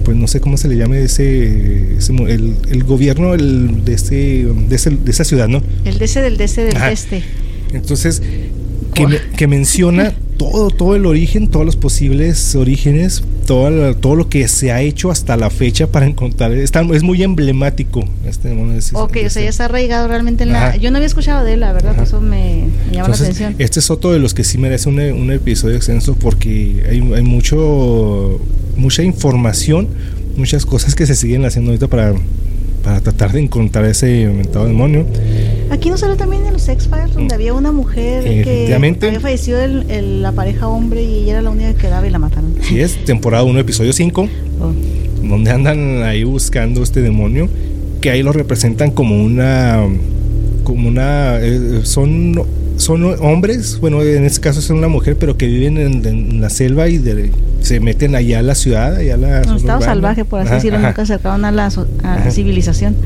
pues no sé cómo se le llame ese, el, el, gobierno el, de, ese, de, esa ciudad, ¿no? El DC del DC del este. Entonces, que, que menciona todo, todo el origen, todos los posibles orígenes, todo, todo lo que se ha hecho hasta la fecha para encontrar. es muy emblemático. Este, ok, o sea, ya está arraigado realmente en la. Yo no había escuchado de él, la verdad, eso me, llama la atención. Este es otro de los que sí merece un, un episodio extenso porque hay, hay mucho mucha información, muchas cosas que se siguen haciendo ahorita para para tratar de encontrar ese inventado demonio. Aquí no solo también en los X-Files, donde había una mujer que había fallecido el, la pareja hombre y ella era la única que quedaba y la mataron. Sí, es temporada 1, episodio 5, donde andan ahí buscando este demonio, que ahí lo representan como una. como una. Eh, son son hombres, bueno, en este caso es una mujer, pero que viven en, la selva y se meten allá a la ciudad, allá a la... estado salvaje, por así decirlo, nunca se acaban a la, civilización.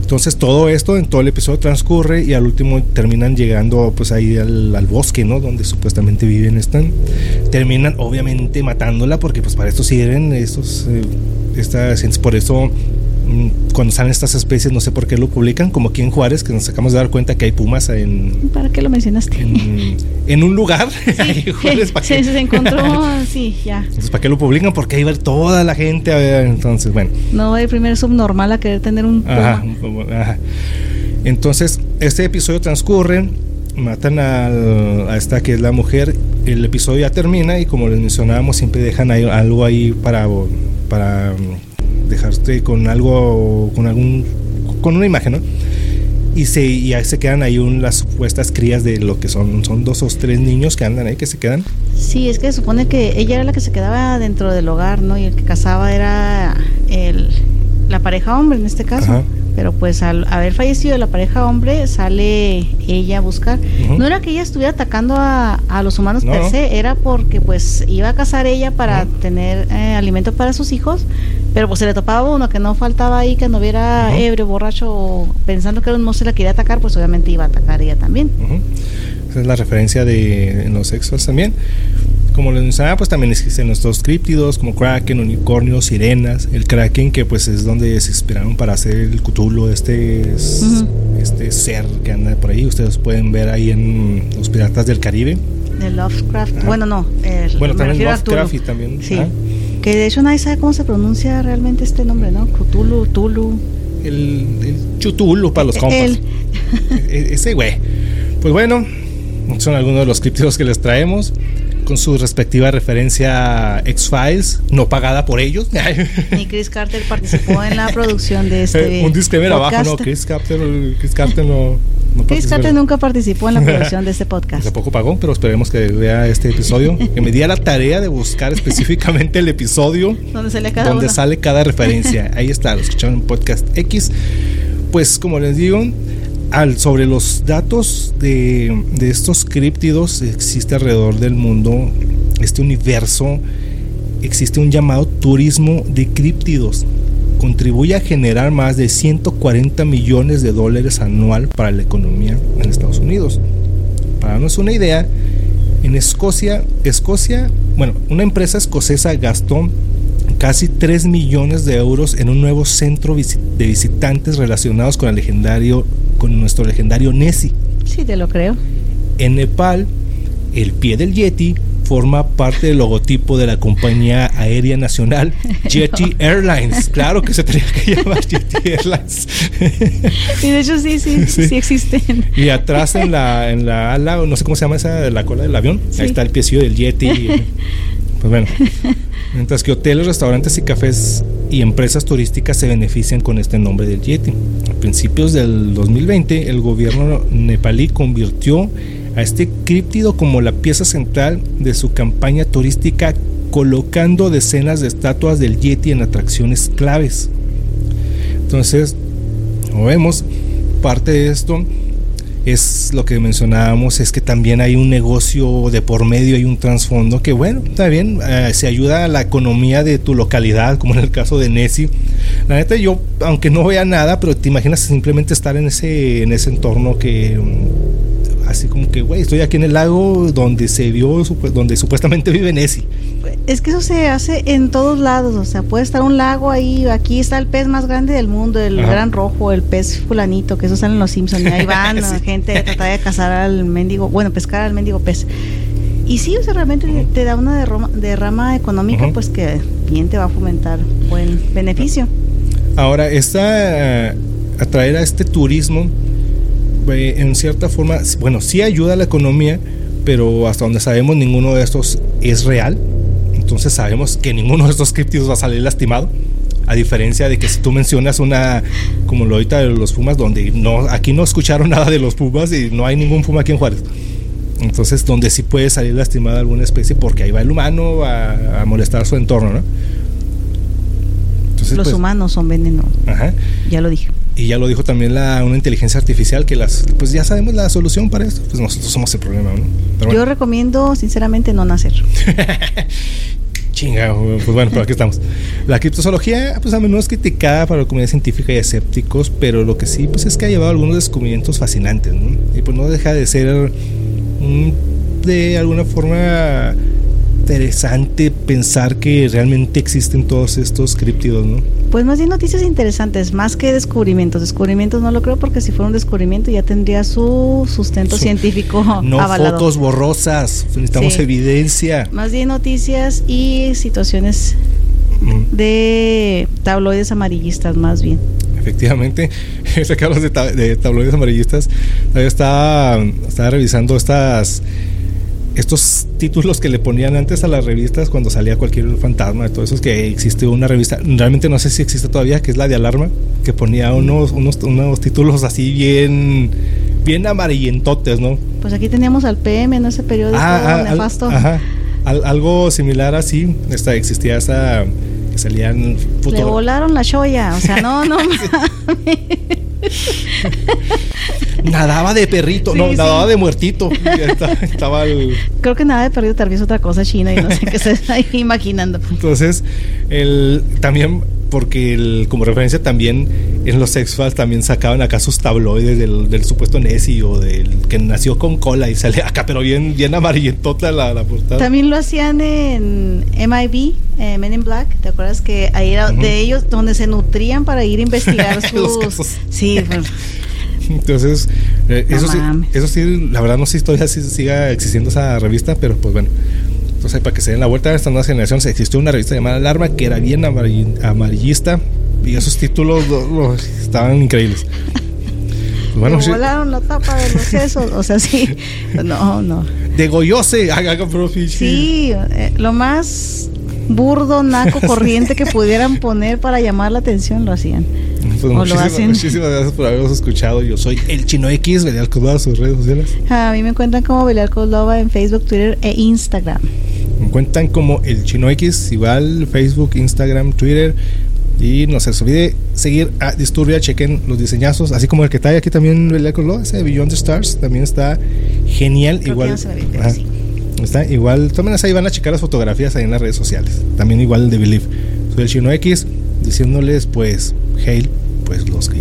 Entonces todo esto en todo el episodio transcurre y al último terminan llegando pues ahí al, bosque, ¿no? Donde supuestamente viven están. Terminan obviamente matándola porque pues para esto sirven estos, eh, estas, por eso cuando salen estas especies, no sé por qué lo publican, como aquí en Juárez, que nos acabamos de dar cuenta que hay pumas en... ¿Para qué lo mencionaste? En, un lugar. Sí, se encontró, sí, ya. Entonces, ¿para qué lo publican? Porque ahí va toda la gente a ver, entonces, bueno. No hay primer subnormal a querer tener un puma. Ajá, Entonces, este episodio transcurre, matan a esta que es la mujer, el episodio ya termina y como les mencionábamos, siempre dejan ahí, algo ahí para... para dejarte con algo, con algún, con una imagen, ¿no? Y se, y se quedan ahí un, las supuestas crías de lo que son, son dos o tres niños que andan ahí, que se quedan. Sí, es que se supone que ella era la que se quedaba dentro del hogar, ¿no? Y el que casaba era el, la pareja hombre en este caso. Pero pues al haber fallecido la pareja hombre, sale ella a buscar. No era que ella estuviera atacando a, a los humanos per se, era porque pues iba a casar ella para tener eh, alimento para sus hijos Pero pues se le topaba uno que no faltaba ahí, que no hubiera ebrio, borracho, pensando que un monstruo la quería atacar, pues obviamente iba a atacar ella también. Esa es la referencia de en los sexos también. Como les mencionaba, pues también existen estos críptidos como Kraken, unicornios, sirenas. El Kraken, que pues es donde se inspiraron para hacer el Cthulhu, este, este ser que anda por ahí. Ustedes pueden ver ahí en Los Piratas del Caribe. De Lovecraft. Bueno, no. bueno, también Lovecraft y también. Sí. Que de hecho nadie sabe cómo se pronuncia realmente este nombre, ¿no? Cthulhu, Tulu. El, el Chutulu para los compas. E, ese güey. Pues bueno, son algunos de los críptidos que les traemos con su respectiva referencia X-Files, no pagada por ellos. Ni Chris Carter participó en la producción de este. Un disclaimer abajo, no, Chris Carter, Chris Carter no. Chris Carter nunca participó en la producción de este podcast. Tampoco pagó, pero esperemos que vea este episodio. que me diera la tarea de buscar específicamente el episodio donde sale cada, donde sale cada referencia. Ahí está, lo escucharon en podcast X. Pues como les digo, sobre los datos de, estos críptidos existe alrededor del mundo, este universo, existe un llamado turismo de críptidos. Contribuye a generar más de 140 millones de dólares anual para la economía en Estados Unidos. Para darnos una idea, en Escocia, Escocia, bueno, una empresa escocesa gastó casi 3 millones de euros en un nuevo centro de visitantes relacionados con el legendario con nuestro legendario Nessie. Sí, te lo creo. En Nepal, el pie del Yeti forma parte del logotipo de la compañía aérea nacional Yeti Airlines. Claro que se tenía que llamar Yeti Airlines. y de hecho sí, sí, sí, existen. Y atrás en la, en la ala, no sé cómo se llama esa, de la cola del avión, ahí está el piecillo del Yeti. Pues bueno, mientras que hoteles, restaurantes y cafés y empresas turísticas se benefician con este nombre del Yeti. A principios del 2020, el gobierno nepalí convirtió a este críptido como la pieza central de su campaña turística, colocando decenas de estatuas del Yeti en atracciones claves. Entonces, como vemos, parte de esto es lo que mencionábamos, es que también hay un negocio de por medio, hay un trasfondo que bueno, está bien, eh, se ayuda a la economía de tu localidad, como en el caso de Nessie. La neta yo, aunque no vea nada, pero te imaginas simplemente estar en ese, en ese entorno que así como que, güey, estoy aquí en el lago donde se vio, donde supuestamente vive Nessie. Es que eso se hace en todos lados, o sea, puede estar un lago ahí, aquí está el pez más grande del mundo, el gran rojo, el pez fulanito, que eso sale en los Simpsons, y ahí van la gente a tratar de cazar al mendigo, bueno, pescar al mendigo pez. Y sí, o sea, realmente te da una derrama, económica, pues que bien te va a fomentar buen beneficio. Ahora, esta, eh, atraer a este turismo, eh, en cierta forma, bueno, sí ayuda a la economía, pero hasta donde sabemos ninguno de estos es real entonces sabemos que ninguno de estos críptidos va a salir lastimado. A diferencia de que si tú mencionas una, como lo ahorita de los Pumas, donde no, aquí no escucharon nada de los Pumas y no hay ningún Puma aquí en Juárez. Entonces, donde sí puede salir lastimada alguna especie, porque ahí va el humano a, molestar su entorno, ¿no? los pues, humanos son veneno. Ajá. Ya lo dije. Y ya lo dijo también la, una inteligencia artificial que las, pues ya sabemos la solución para esto. Pues nosotros somos el problema, ¿no? Yo recomiendo, sinceramente, no nacer. Chinga, pues bueno, pero aquí estamos. La criptozoología, pues a menudo es criticada para la comunidad científica y escépticos, pero lo que sí, pues es que ha llevado algunos descubrimientos fascinantes, ¿no? Y pues no deja de ser de alguna forma interesante pensar que realmente existen todos estos críptidos, ¿no? Pues más bien noticias interesantes, más que descubrimientos. Descubrimientos no lo creo porque si fuera un descubrimiento ya tendría su sustento científico. No fotos borrosas, necesitamos evidencia. Más bien noticias y situaciones de tabloides amarillistas, más bien. Efectivamente, ese que hablas de, de tabloides amarillistas, estaba, estaba revisando estas estos títulos que le ponían antes a las revistas cuando salía cualquier fantasma, de todo eso, es que existe una revista, realmente no sé si existe todavía, que es la de Alarma, que ponía unos, unos, unos títulos así bien, bien amarillentotes, ¿no? Pues aquí teníamos al PM en ese periodo ah, ah nefasto. ajá, algo similar así, esta, existía esa que salían Le volaron la shoya, o sea, no, no. nadaba de perrito, no, nadaba de muertito. Estaba, Creo que nada de perrito, tal vez otra cosa china y no sé qué se está imaginando. Entonces, el, también porque como referencia también en los X-Files también sacaban acá sus tabloides del, supuesto Nessie o del que nació con cola y sale acá, pero bien, bien amarillentota la, la portada. También lo hacían en MIB, eh, Men in Black, ¿te acuerdas que ahí era de ellos donde se nutrían para ir a investigar sus... sí, Entonces, eh, eso, sí, eso sí, la verdad no sé si todavía siga existiendo esa revista, pero pues bueno. Entonces, para que se den la vuelta a estas nuevas generaciones, existió una revista llamada Alarma que era bien amarillista y esos títulos estaban increíbles. Bueno, volaron la tapa de los sesos, o sea, sí. No, no. Degollóse. Sí, eh, lo más burdo, naco, corriente que pudieran poner para llamar la atención lo hacían. Pues muchísimas, muchísimas gracias por habernos escuchado. Yo soy el Chino X, Belial Coslova, sus redes sociales. A mí me encuentran como Belial Coslova en Facebook, Twitter e Instagram. Me encuentran como el Chino X, igual Facebook, Instagram, Twitter. Y no se les olvide seguir a Disturbia, chequen los diseñazos, así como el que está aquí también, ese de Beyond the Stars, también está genial. igual. Está igual, tomen ahí, van a checar las fotografías ahí en las redes sociales. También igual el de Believe. Soy el Chino X, diciéndoles pues, hail pues los que...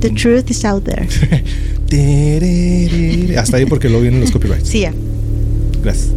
The truth is out there. Hasta ahí porque lo vienen los copyrights. Sí, ya. Gracias.